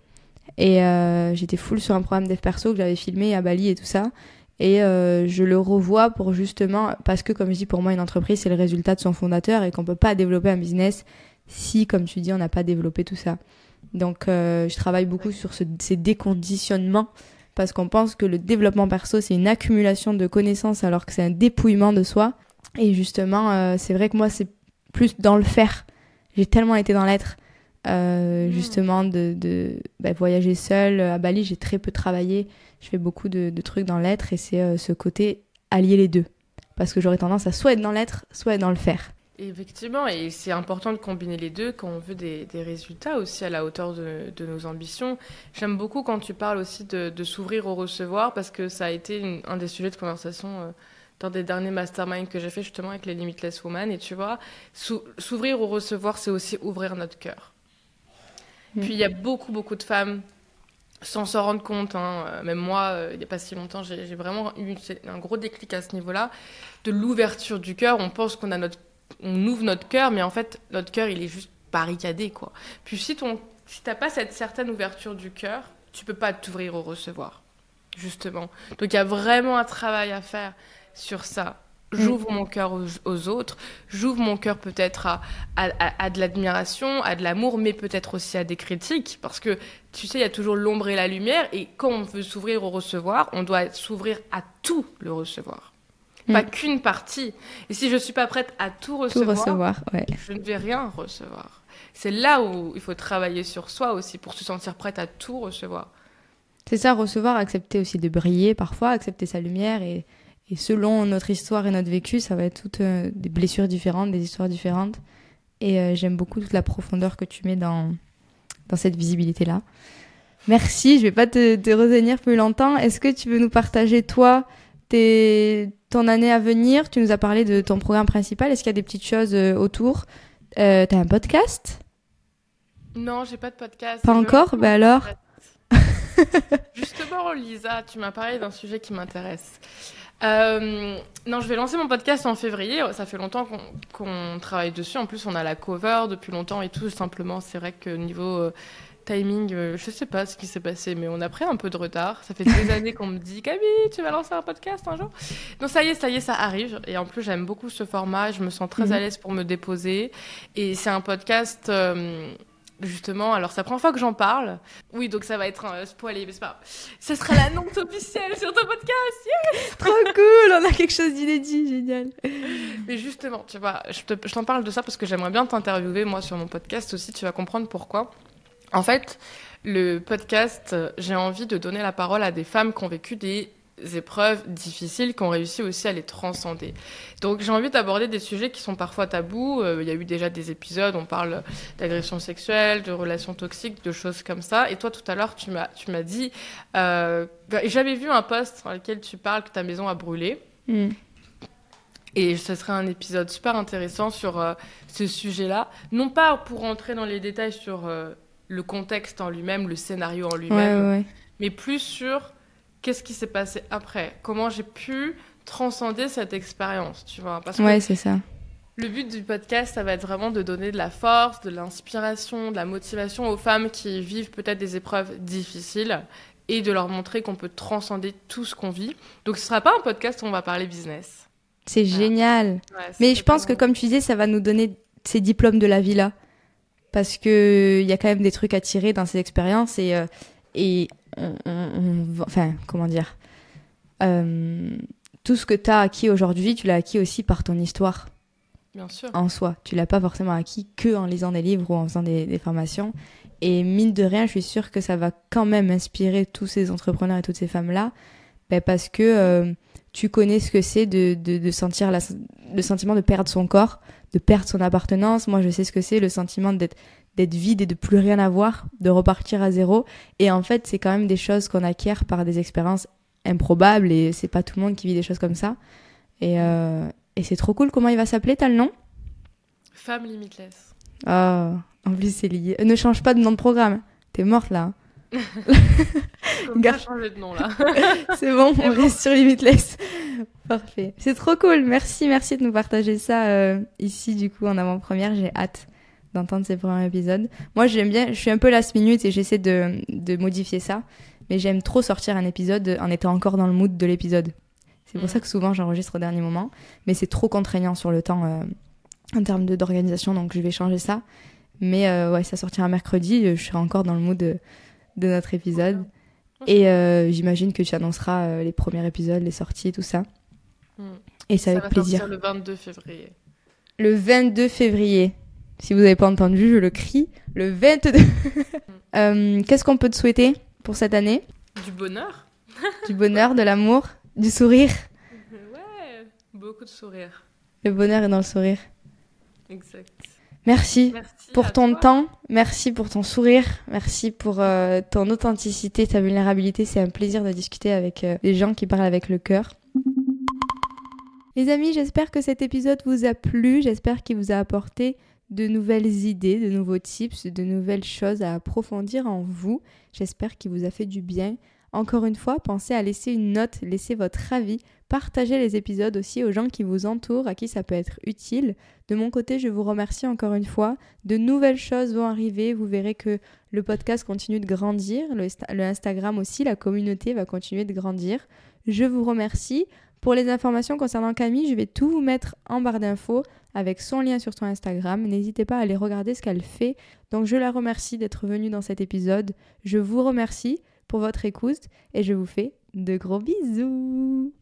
Et euh, j'étais full sur un programme dev perso que j'avais filmé à Bali et tout ça. Et euh, je le revois pour justement, parce que comme je dis, pour moi, une entreprise, c'est le résultat de son fondateur et qu'on peut pas développer un business si, comme tu dis, on n'a pas développé tout ça. Donc, je travaille beaucoup sur ce, ces déconditionnements parce qu'on pense que le développement perso, c'est une accumulation de connaissances alors que c'est un dépouillement de soi. Et justement, c'est vrai que moi, c'est plus dans le faire j'ai tellement été dans l'être. Euh, hmm. justement de, de bah, voyager seule à Bali j'ai très peu travaillé je fais beaucoup de, de trucs dans l'être et c'est euh, ce côté allier les deux parce que j'aurais tendance à soit être dans l'être soit être dans le faire Effectivement, et c'est important de combiner les deux quand on veut des, des résultats aussi à la hauteur de, de nos ambitions. J'aime beaucoup quand tu parles aussi de, de s'ouvrir au recevoir parce que ça a été un des sujets de conversation dans des derniers masterminds que j'ai fait justement avec les Limitless Women. Et tu vois, s'ouvrir ou recevoir, c'est aussi ouvrir notre cœur. Mm. Puis il y a beaucoup, beaucoup de femmes, sans s'en rendre compte, hein, euh, même moi, euh, il n'y a pas si longtemps, j'ai vraiment eu un gros déclic à ce niveau-là, de l'ouverture du cœur. On pense qu'on a notre, on ouvre notre cœur, mais en fait, notre cœur, il est juste barricadé, quoi. Puis si ton, si t'as pas cette certaine ouverture du cœur, tu peux pas t'ouvrir au recevoir, justement. Donc il y a vraiment un travail à faire sur ça. J'ouvre mm. mon cœur aux, autres, j'ouvre mon cœur peut-être à, à, de l'admiration, à de l'amour, mais peut-être aussi à des critiques, parce que tu sais, il y a toujours l'ombre et la lumière, et quand on veut s'ouvrir au recevoir, on doit s'ouvrir à tout le recevoir. pas Mm. qu'une partie. Et si je suis pas prête à tout Tout recevoir, recevoir, ouais. je ne vais rien recevoir. C'est là où il faut travailler sur soi aussi pour se sentir prête à tout recevoir. C'est ça, recevoir, accepter aussi de briller parfois, accepter sa lumière et, et selon notre histoire et notre vécu, ça va être toutes euh, des blessures différentes, des histoires différentes. Et euh, j'aime beaucoup toute la profondeur que tu mets dans, dans cette visibilité-là. Merci, je vais pas te, te retenir plus longtemps. Est-ce que tu veux nous partager, toi, tes, ton année à venir? Tu nous as parlé de ton programme principal. Est-ce qu'il y a des petites choses euh, autour? Euh, T'as un podcast? Non, j'ai pas de podcast. Pas encore? Ben alors <laughs> Justement, Lisa, tu m'as parlé d'un sujet qui m'intéresse. Euh, non, je vais lancer mon podcast en février. Ça fait longtemps qu'on travaille dessus. En plus, on a la cover depuis longtemps et tout. Simplement, c'est vrai que niveau euh, timing, euh, je sais pas ce qui s'est passé, mais on a pris un peu de retard. Ça fait des <laughs> années qu'on me dit Camille, tu vas lancer un podcast un jour? Donc ça y est, ça y est, ça arrive. Et en plus, j'aime beaucoup ce format. Je me sens très Mhm. à l'aise pour me déposer. Et c'est un podcast. Euh, Justement, alors la première fois que j'en parle. Oui, donc ça va être un spoiler, mais c'est pas. Ce sera l'annonce officielle sur ton podcast. Trop cool, on a quelque chose d'inédit, génial. Mais justement, tu vois, je te- je t'en parle de ça parce que j'aimerais bien t'interviewer, moi, sur mon podcast aussi. Tu vas comprendre pourquoi. En fait, le podcast, euh, j'ai envie de donner la parole à des femmes qui ont vécu des épreuves difficiles, qui ont réussi aussi à les transcender. Donc j'ai envie d'aborder des sujets qui sont parfois tabous. Euh, Il y a eu déjà des épisodes, on parle d'agression sexuelle, de relations toxiques, de choses comme ça. Et toi, tout à l'heure, tu m'as tu m'as dit... Euh, J'avais vu un post dans lequel tu parles que ta maison a brûlé. Hmm. Et ce serait un épisode super intéressant sur euh, ce sujet-là. Non pas pour rentrer dans les détails sur le contexte en lui-même, le scénario en lui-même, ouais, ouais. mais plus sur qu'est-ce qui s'est passé après? Comment j'ai pu transcender cette expérience, tu vois? Parce Ouais, c'est ça. le but du podcast, ça va être vraiment de donner de la force, de l'inspiration, de la motivation aux femmes qui vivent peut-être des épreuves difficiles et de leur montrer qu'on peut transcender tout ce qu'on vit. Donc ce sera pas un podcast où on va parler business. C'est génial. Ouais, Mais je pense que, comme tu disais, ça va nous donner ces diplômes de la vie là. Parce que il y a quand même des trucs à tirer dans ces expériences et, euh, et on, on- on va- enfin, comment dire, Euh, tout ce que tu as acquis aujourd'hui, tu l'as acquis aussi par ton histoire Bien sûr. en soi. Tu l'as pas forcément acquis que en lisant des livres ou en faisant des, des formations. Et mine de rien, je suis sûre que ça va quand même inspirer tous ces entrepreneurs et toutes ces femmes-là, ben parce que euh, tu connais ce que c'est de, de, de sentir la- le sentiment de perdre son corps, de perdre son appartenance. Moi, je sais ce que c'est, le sentiment d'être d'être vide et de plus rien avoir, de repartir à zéro. Et en fait, c'est quand même des choses qu'on acquiert par des expériences improbables et c'est pas tout le monde qui vit des choses comme ça. Et, euh, et c'est trop cool. Comment il va s'appeler? T'as le nom? Femme limitless. Ah, en plus c'est lié. Ne change pas de nom de programme. T'es morte là. Gar- changer de nom là. <laughs> C'est bon, on bon. reste sur Limitless. Parfait. C'est trop cool. Merci, merci de nous partager ça euh, ici du coup en avant-première. J'ai hâte d'entendre ces premiers épisodes. Moi j'aime bien, je suis un peu last minute et j'essaie de, de modifier ça. Mais j'aime trop sortir un épisode en étant encore dans le mood de l'épisode. C'est pour Mhm. ça que souvent j'enregistre au dernier moment. Mais c'est trop contraignant sur le temps euh, en termes d'organisation, donc je vais changer ça. Mais euh, ouais, ça sortira mercredi. euh, Je serai encore dans le mood de, de notre épisode. Et euh, j'imagine que tu annonceras les premiers épisodes, les sorties tout ça. Mm. Et c'est Ça avec va plaisir. sortir le 22 février. Le 22 février. Si vous n'avez pas entendu, je le crie. Le 22. <laughs> Euh, Qu'est-ce qu'on peut te souhaiter pour cette année? Du bonheur Du bonheur, de l'amour, du sourire. Ouais, beaucoup de sourires. Le bonheur est dans le sourire. Exact. Merci pour ton toi. temps, merci pour ton sourire, merci pour euh, ton authenticité, ta vulnérabilité. C'est un plaisir de discuter avec euh, des gens qui parlent avec le cœur. Les amis, j'espère que cet épisode vous a plu, j'espère qu'il vous a apporté de nouvelles idées, de nouveaux tips, de nouvelles choses à approfondir en vous. J'espère qu'il vous a fait du bien. Encore une fois, pensez à laisser une note, laissez votre avis, partagez les épisodes aussi aux gens qui vous entourent, à qui ça peut être utile. De mon côté, je vous remercie encore une fois. De nouvelles choses vont arriver. Vous verrez que le podcast continue de grandir. Le, le Instagram aussi, la communauté va continuer de grandir. Je vous remercie. Pour les informations concernant Camille, je vais tout vous mettre en barre d'infos avec son lien sur son Instagram. N'hésitez pas à aller regarder ce qu'elle fait. Donc je la remercie d'être venue dans cet épisode. Je vous remercie pour votre écoute et je vous fais de gros bisous.